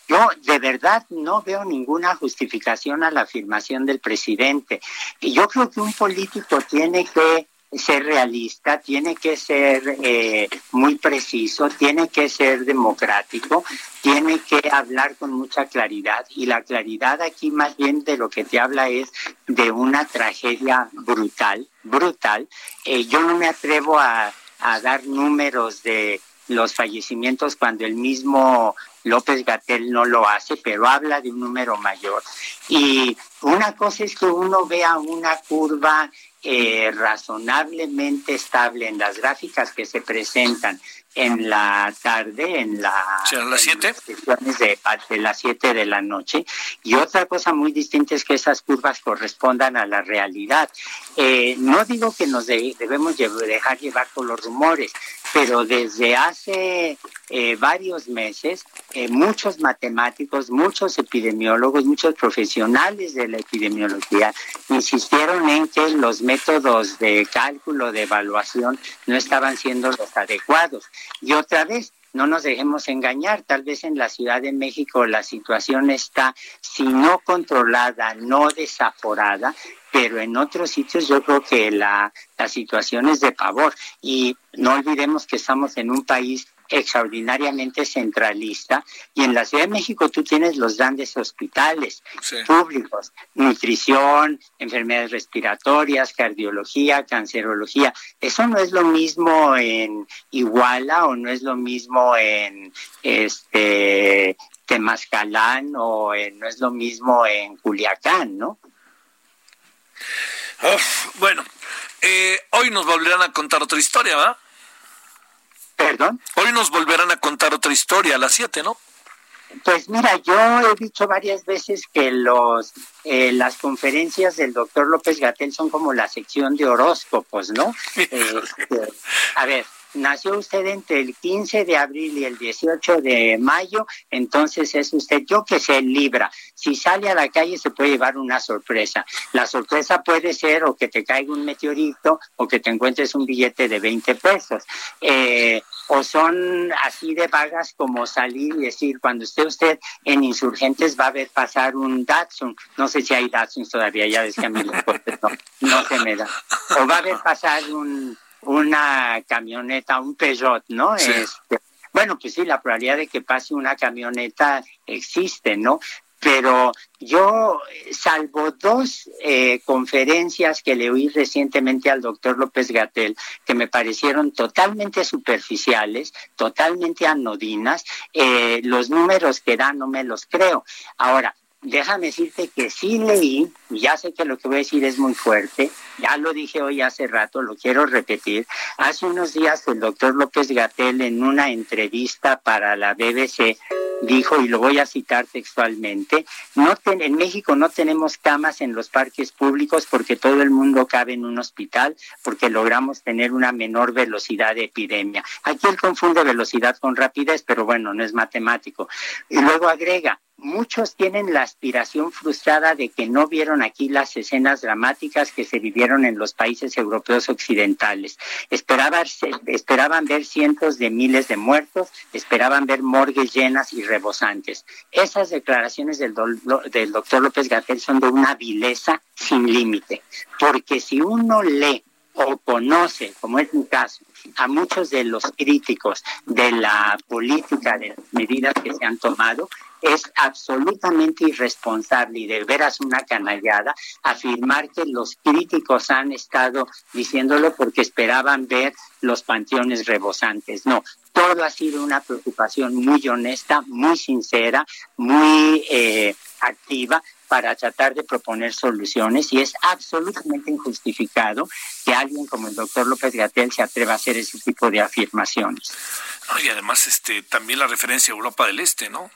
yo de verdad no veo ninguna justificación a la afirmación del presidente. Yo creo que un político tiene que ser realista, tiene que ser eh, muy preciso, tiene que ser democrático, tiene que hablar con mucha claridad. Y la claridad aquí más bien de lo que te habla es de una tragedia brutal, brutal. Eh, yo no me atrevo a dar números de los fallecimientos cuando el mismo López Gatel no lo hace, pero habla de un número mayor. Y una cosa es que uno vea una curva eh, razonablemente estable en las gráficas que se presentan en la tarde, en la las siete? De, de las siete de la noche. Y otra cosa muy distinta es que esas curvas correspondan a la realidad. Eh, no digo que nos debemos dejar llevar por los rumores, pero desde hace eh, varios meses, eh, muchos matemáticos, muchos epidemiólogos, muchos profesionales de la epidemiología insistieron en que los métodos de cálculo, de evaluación, no estaban siendo los adecuados. Y otra vez, no nos dejemos engañar, tal vez en la Ciudad de México la situación está, si no controlada, no desaforada, pero en otros sitios yo creo que la, la situación es de pavor. Y no olvidemos que estamos en un país extraordinariamente centralista y en la Ciudad de México tú tienes los grandes hospitales públicos, nutrición, enfermedades respiratorias, cardiología, cancerología. Eso no es lo mismo en Iguala o no es lo mismo en este Temascalán o no es lo mismo en Culiacán, ¿no? bueno, eh, hoy nos volverán a contar otra historia, ¿va? Perdón. Hoy nos volverán a contar otra historia a las 7, ¿no? Pues mira, yo he dicho varias veces que los eh, las conferencias del doctor López Gatel son como la sección de horóscopos, ¿no? *laughs* Este, a ver, nació usted entre el 15 de abril y el 18 de mayo, entonces es usted, yo que sé, Libra. Si sale a la calle se puede llevar una sorpresa. La sorpresa puede ser o que te caiga un meteorito o que te encuentres un billete de 20 pesos. Eh, o son así de vagas como salir y decir, cuando esté usted en Insurgentes va a ver pasar un Datsun. No sé si hay Datsun todavía, ya ves que a mí no, no se me da. O va a ver pasar un una camioneta, un Peugeot, ¿no? Este, bueno, pues sí, la probabilidad de que pase una camioneta existe, ¿no? Pero yo, salvo dos eh, conferencias que le oí recientemente al doctor López Gatel, que me parecieron totalmente superficiales, totalmente anodinas, eh, los números que da no me los creo. Ahora, déjame decirte que sí leí, y ya sé que lo que voy a decir es muy fuerte, ya lo dije hoy hace rato, lo quiero repetir. Hace unos días el doctor López Gatel en una entrevista para la BBC dijo, y lo voy a citar textualmente, no en México no tenemos camas en los parques públicos porque todo el mundo cabe en un hospital, porque logramos tener una menor velocidad de epidemia. Aquí él confunde velocidad con rapidez, pero bueno, no es matemático. Y luego agrega, muchos tienen la aspiración frustrada de que no vieron aquí las escenas dramáticas que se vivieron en los países europeos occidentales. Esperaban, esperaban ver cientos de miles de muertos, esperaban ver morgues llenas y rebosantes. Esas declaraciones del, del doctor López Gatel son de una vileza sin límite, porque si uno lee o conoce, como es mi caso, a muchos de los críticos de la política, de las medidas que se han tomado, es absolutamente irresponsable y de veras una canallada afirmar que los críticos han estado diciéndolo porque esperaban ver los panteones rebosantes. No, todo ha sido una preocupación muy honesta, muy sincera, muy eh, activa para tratar de proponer soluciones y es absolutamente injustificado que alguien como el doctor López Gatel se atreva a hacer ese tipo de afirmaciones. y además este también la referencia a Europa del Este, ¿no?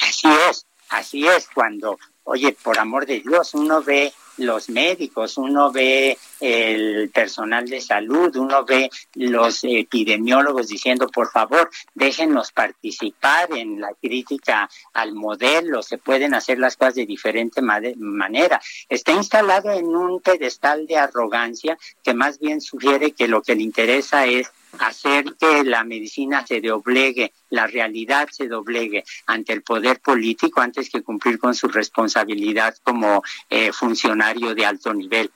Así es, así es, cuando oye, por amor de Dios, uno ve los médicos, uno ve el personal de salud, uno ve los epidemiólogos diciendo, por favor, déjenos participar en la crítica al modelo, se pueden hacer las cosas de diferente manera. Está instalado en un pedestal de arrogancia que más bien sugiere que lo que le interesa es hacer que la medicina se doblegue, la realidad se doblegue ante el poder político antes que cumplir con su responsabilidad como eh, funcionario de alto nivel.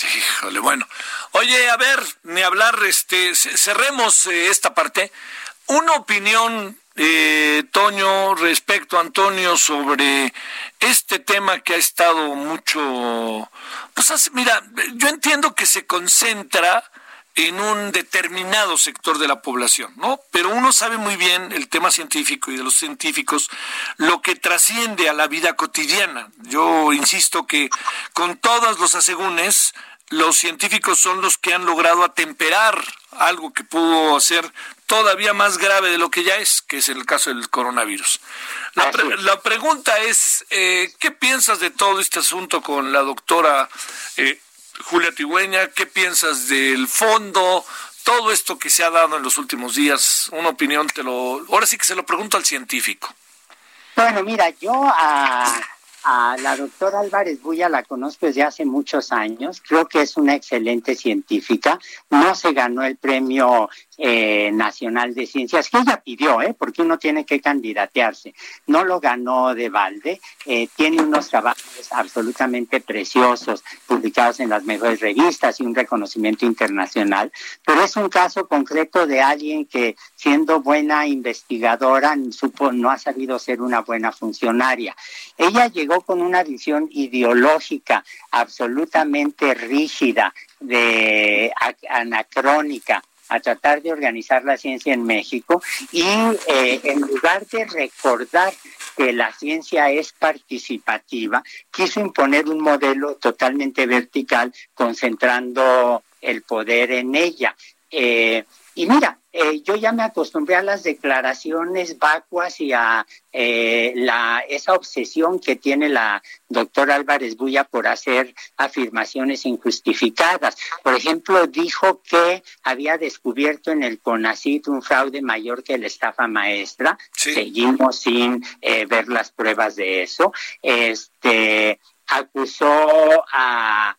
Híjole, bueno. Oye, a ver, ni hablar, este, cerremos eh, esta parte. Una opinión, eh, Toño, respecto a Antonio sobre este tema que ha estado mucho, pues mira, yo entiendo que se concentra en un determinado sector de la población, ¿no? Pero uno sabe muy bien el tema científico y de los científicos lo que trasciende a la vida cotidiana. Yo insisto que con todos los asegúnes, los científicos son los que han logrado atemperar algo que pudo ser todavía más grave de lo que ya es, que es el caso del coronavirus. La, pregunta es, eh, ¿qué piensas de todo este asunto con la doctora eh, Julia Tigüeña, ¿qué piensas del fondo? Todo esto que se ha dado en los últimos días, una opinión, te lo, ahora sí que se lo pregunto al científico. Bueno, mira, yo a, a la doctora Álvarez Buya la conozco desde hace muchos años, creo que es una excelente científica, no se ganó el premio eh, Nacional de Ciencias, que ella pidió, ¿eh? porque uno tiene que candidatearse. No lo ganó de balde, eh, tiene unos trabajos absolutamente preciosos, publicados en las mejores revistas y un reconocimiento internacional, pero es un caso concreto de alguien que, siendo buena investigadora, supo, no ha sabido ser una buena funcionaria. Ella llegó con una visión ideológica absolutamente rígida, de anacrónica a tratar de organizar la ciencia en México y eh, en lugar de recordar que la ciencia es participativa, quiso imponer un modelo totalmente vertical concentrando el poder en ella. Eh, y mira, eh, yo ya me acostumbré a las declaraciones vacuas y a eh, la, esa obsesión que tiene la doctora Álvarez Buya por hacer afirmaciones injustificadas. Por ejemplo, dijo que había descubierto en el CONACIT un fraude mayor que la estafa maestra. Seguimos sin eh, ver las pruebas de eso. Este acusó a, a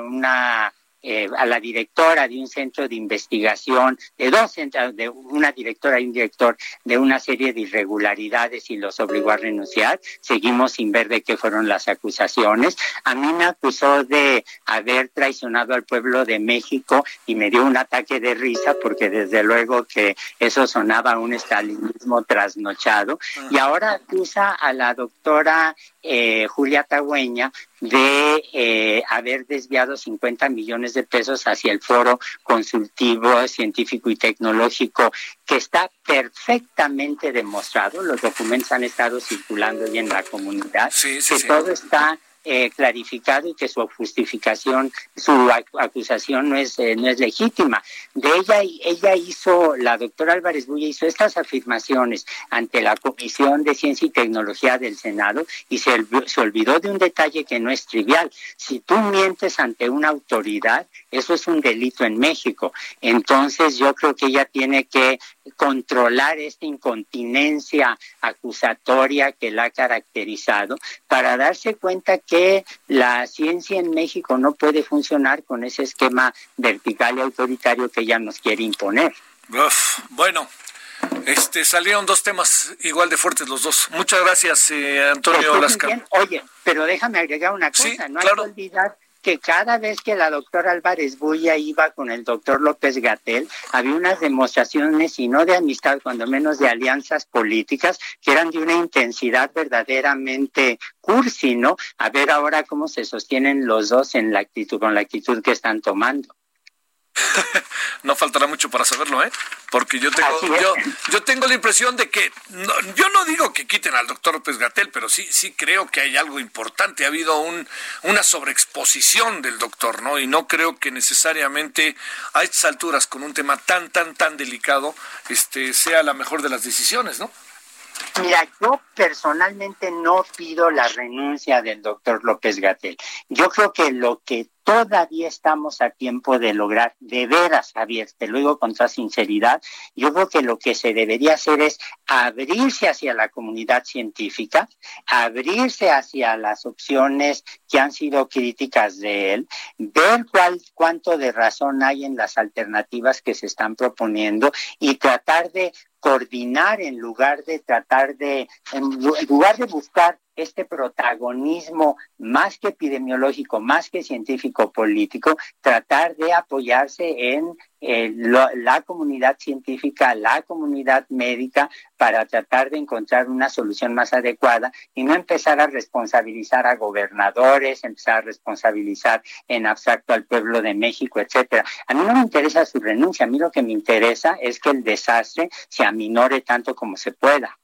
una eh, a la directora de un centro de investigación, de dos centros, de una directora y un director de una serie de irregularidades y los obligó a renunciar. Seguimos sin ver de qué fueron las acusaciones. A mí me acusó de haber traicionado al pueblo de México y me dio un ataque de risa porque desde luego que eso sonaba a un estalinismo trasnochado. Y ahora acusa a la doctora eh, Julia Tagüeña de eh, haber desviado 50 millones de pesos hacia el foro consultivo científico y tecnológico, que está perfectamente demostrado, los documentos han estado circulando ya en la comunidad, que todo está eh, clarificado y que su justificación, su acusación no es, eh, no es legítima. De ella, ella hizo, la doctora Álvarez Bulla hizo estas afirmaciones ante la Comisión de Ciencia y Tecnología del Senado y se, se olvidó de un detalle que no es trivial. Si tú mientes ante una autoridad, eso es un delito en México. Entonces yo creo que ella tiene que controlar esta incontinencia acusatoria que la ha caracterizado para darse cuenta que la ciencia en México no puede funcionar con ese esquema vertical y autoritario que ella nos quiere imponer. bueno, este salieron dos temas igual de fuertes los dos. Muchas gracias, eh, Antonio Lascar. Oye, pero déjame agregar una cosa, no hay que olvidar que cada vez que la doctora Álvarez Bulla iba con el doctor López Gatel, había unas demostraciones, y no de amistad, cuando menos de alianzas políticas, que eran de una intensidad verdaderamente cursi, ¿no? A ver ahora cómo se sostienen los dos en la actitud, con la actitud que están tomando. *laughs* no faltará mucho para saberlo, ¿eh? Porque yo tengo, yo, yo tengo la impresión de que, yo no digo que quiten al doctor López Gatel, pero sí, sí creo que hay algo importante. Ha habido un, una sobreexposición del doctor, ¿no? Y no creo que necesariamente a estas alturas, con un tema tan, tan, tan delicado, este, sea la mejor de las decisiones, ¿no? Mira, yo personalmente no pido la renuncia del doctor López Gatel. Yo creo que lo que todavía estamos a tiempo de lograr, de veras, Javier, te lo digo con toda sinceridad, yo creo que lo que se debería hacer es abrirse hacia la comunidad científica, abrirse hacia las opciones que han sido críticas de él, ver cuál, cuánto de razón hay en las alternativas que se están proponiendo y tratar de coordinar en lugar de tratar de, en lugar de buscar este protagonismo más que epidemiológico, más que científico político, tratar de apoyarse en eh, la comunidad científica, la comunidad médica, para tratar de encontrar una solución más adecuada y no empezar a responsabilizar a gobernadores, empezar a responsabilizar en abstracto al pueblo de México, etcétera. A mí no me interesa su renuncia, a mí lo que me interesa es que el desastre se aminore tanto como se pueda.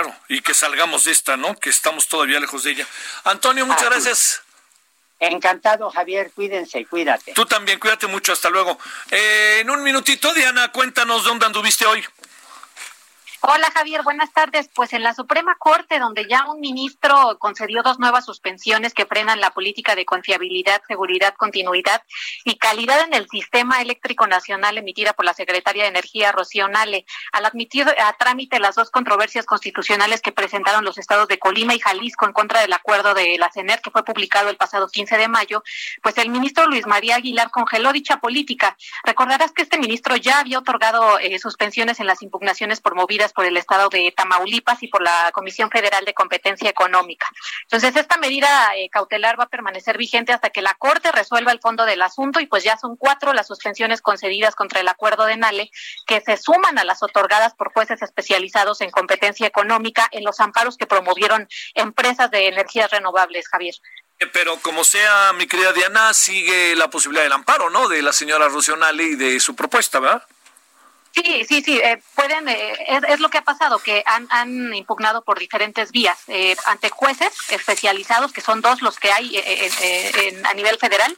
Claro, y que salgamos de esta, ¿no? Que estamos todavía lejos de ella. Antonio, muchas gracias. Encantado, Javier. Cuídense, cuídate. Tú también, cuídate mucho. Hasta luego. Eh, en un minutito, Diana, cuéntanos dónde anduviste hoy. Hola Javier, buenas tardes. Pues en la Suprema Corte, donde ya un ministro concedió dos nuevas suspensiones que frenan la política de confiabilidad, seguridad, continuidad y calidad en el sistema eléctrico nacional emitida por la secretaria de Energía, Rocío Nale, al admitir a trámite las dos controversias constitucionales que presentaron los estados de Colima y Jalisco en contra del acuerdo de la CENER que fue publicado el pasado 15 de mayo, pues el ministro Luis María Aguilar congeló dicha política. Recordarás que este ministro ya había otorgado eh, suspensiones en las impugnaciones promovidas por el Estado de Tamaulipas y por la Comisión Federal de Competencia Económica. Entonces, esta medida eh, cautelar va a permanecer vigente hasta que la Corte resuelva el fondo del asunto y pues ya son cuatro las suspensiones concedidas contra el acuerdo de Nale que se suman a las otorgadas por jueces especializados en competencia económica en los amparos que promovieron empresas de energías renovables, Javier. Eh, pero como sea, mi querida Diana, sigue la posibilidad del amparo, ¿no? De la señora Nale y de su propuesta, ¿verdad? Sí, sí, sí, eh, pueden, eh, es, lo que ha pasado, que han, han impugnado por diferentes vías eh, ante jueces especializados, que son dos los que hay a nivel federal,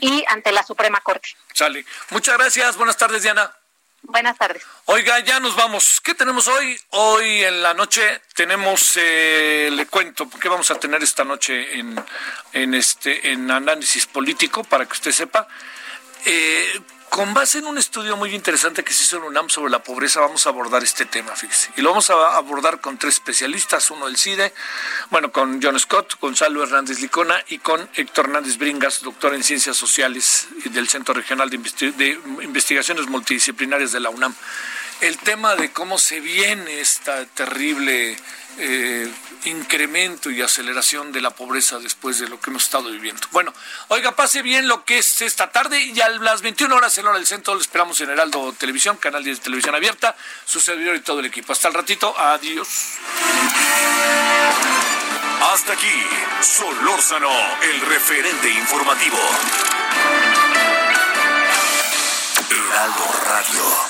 y ante la Suprema Corte. Sale. Muchas gracias, buenas tardes, Diana. Buenas tardes. Oiga, ya nos vamos. ¿Qué tenemos hoy? Hoy en la noche tenemos, le cuento, ¿qué vamos a tener esta noche en, en, este, en análisis político, para que usted sepa? Eh, con base en un estudio muy interesante que se hizo en UNAM sobre la pobreza, vamos a abordar este tema, fíjese. Y lo vamos a abordar con tres especialistas, uno del CIDE, bueno, con John Scott, Gonzalo Hernández Licona y con Héctor Hernández Bringas, doctor en Ciencias Sociales del Centro Regional de, Investigaciones Multidisciplinarias de la UNAM. El tema de cómo se viene esta terrible eh, incremento y aceleración de la pobreza después de lo que hemos estado viviendo. Bueno, oiga, pase bien lo que es esta tarde y a las 21 horas en hora del centro lo esperamos en Heraldo Televisión, canal de televisión abierta, su servidor y todo el equipo. Hasta el ratito, adiós. Hasta aquí, Solórzano, el referente informativo. Heraldo Radio.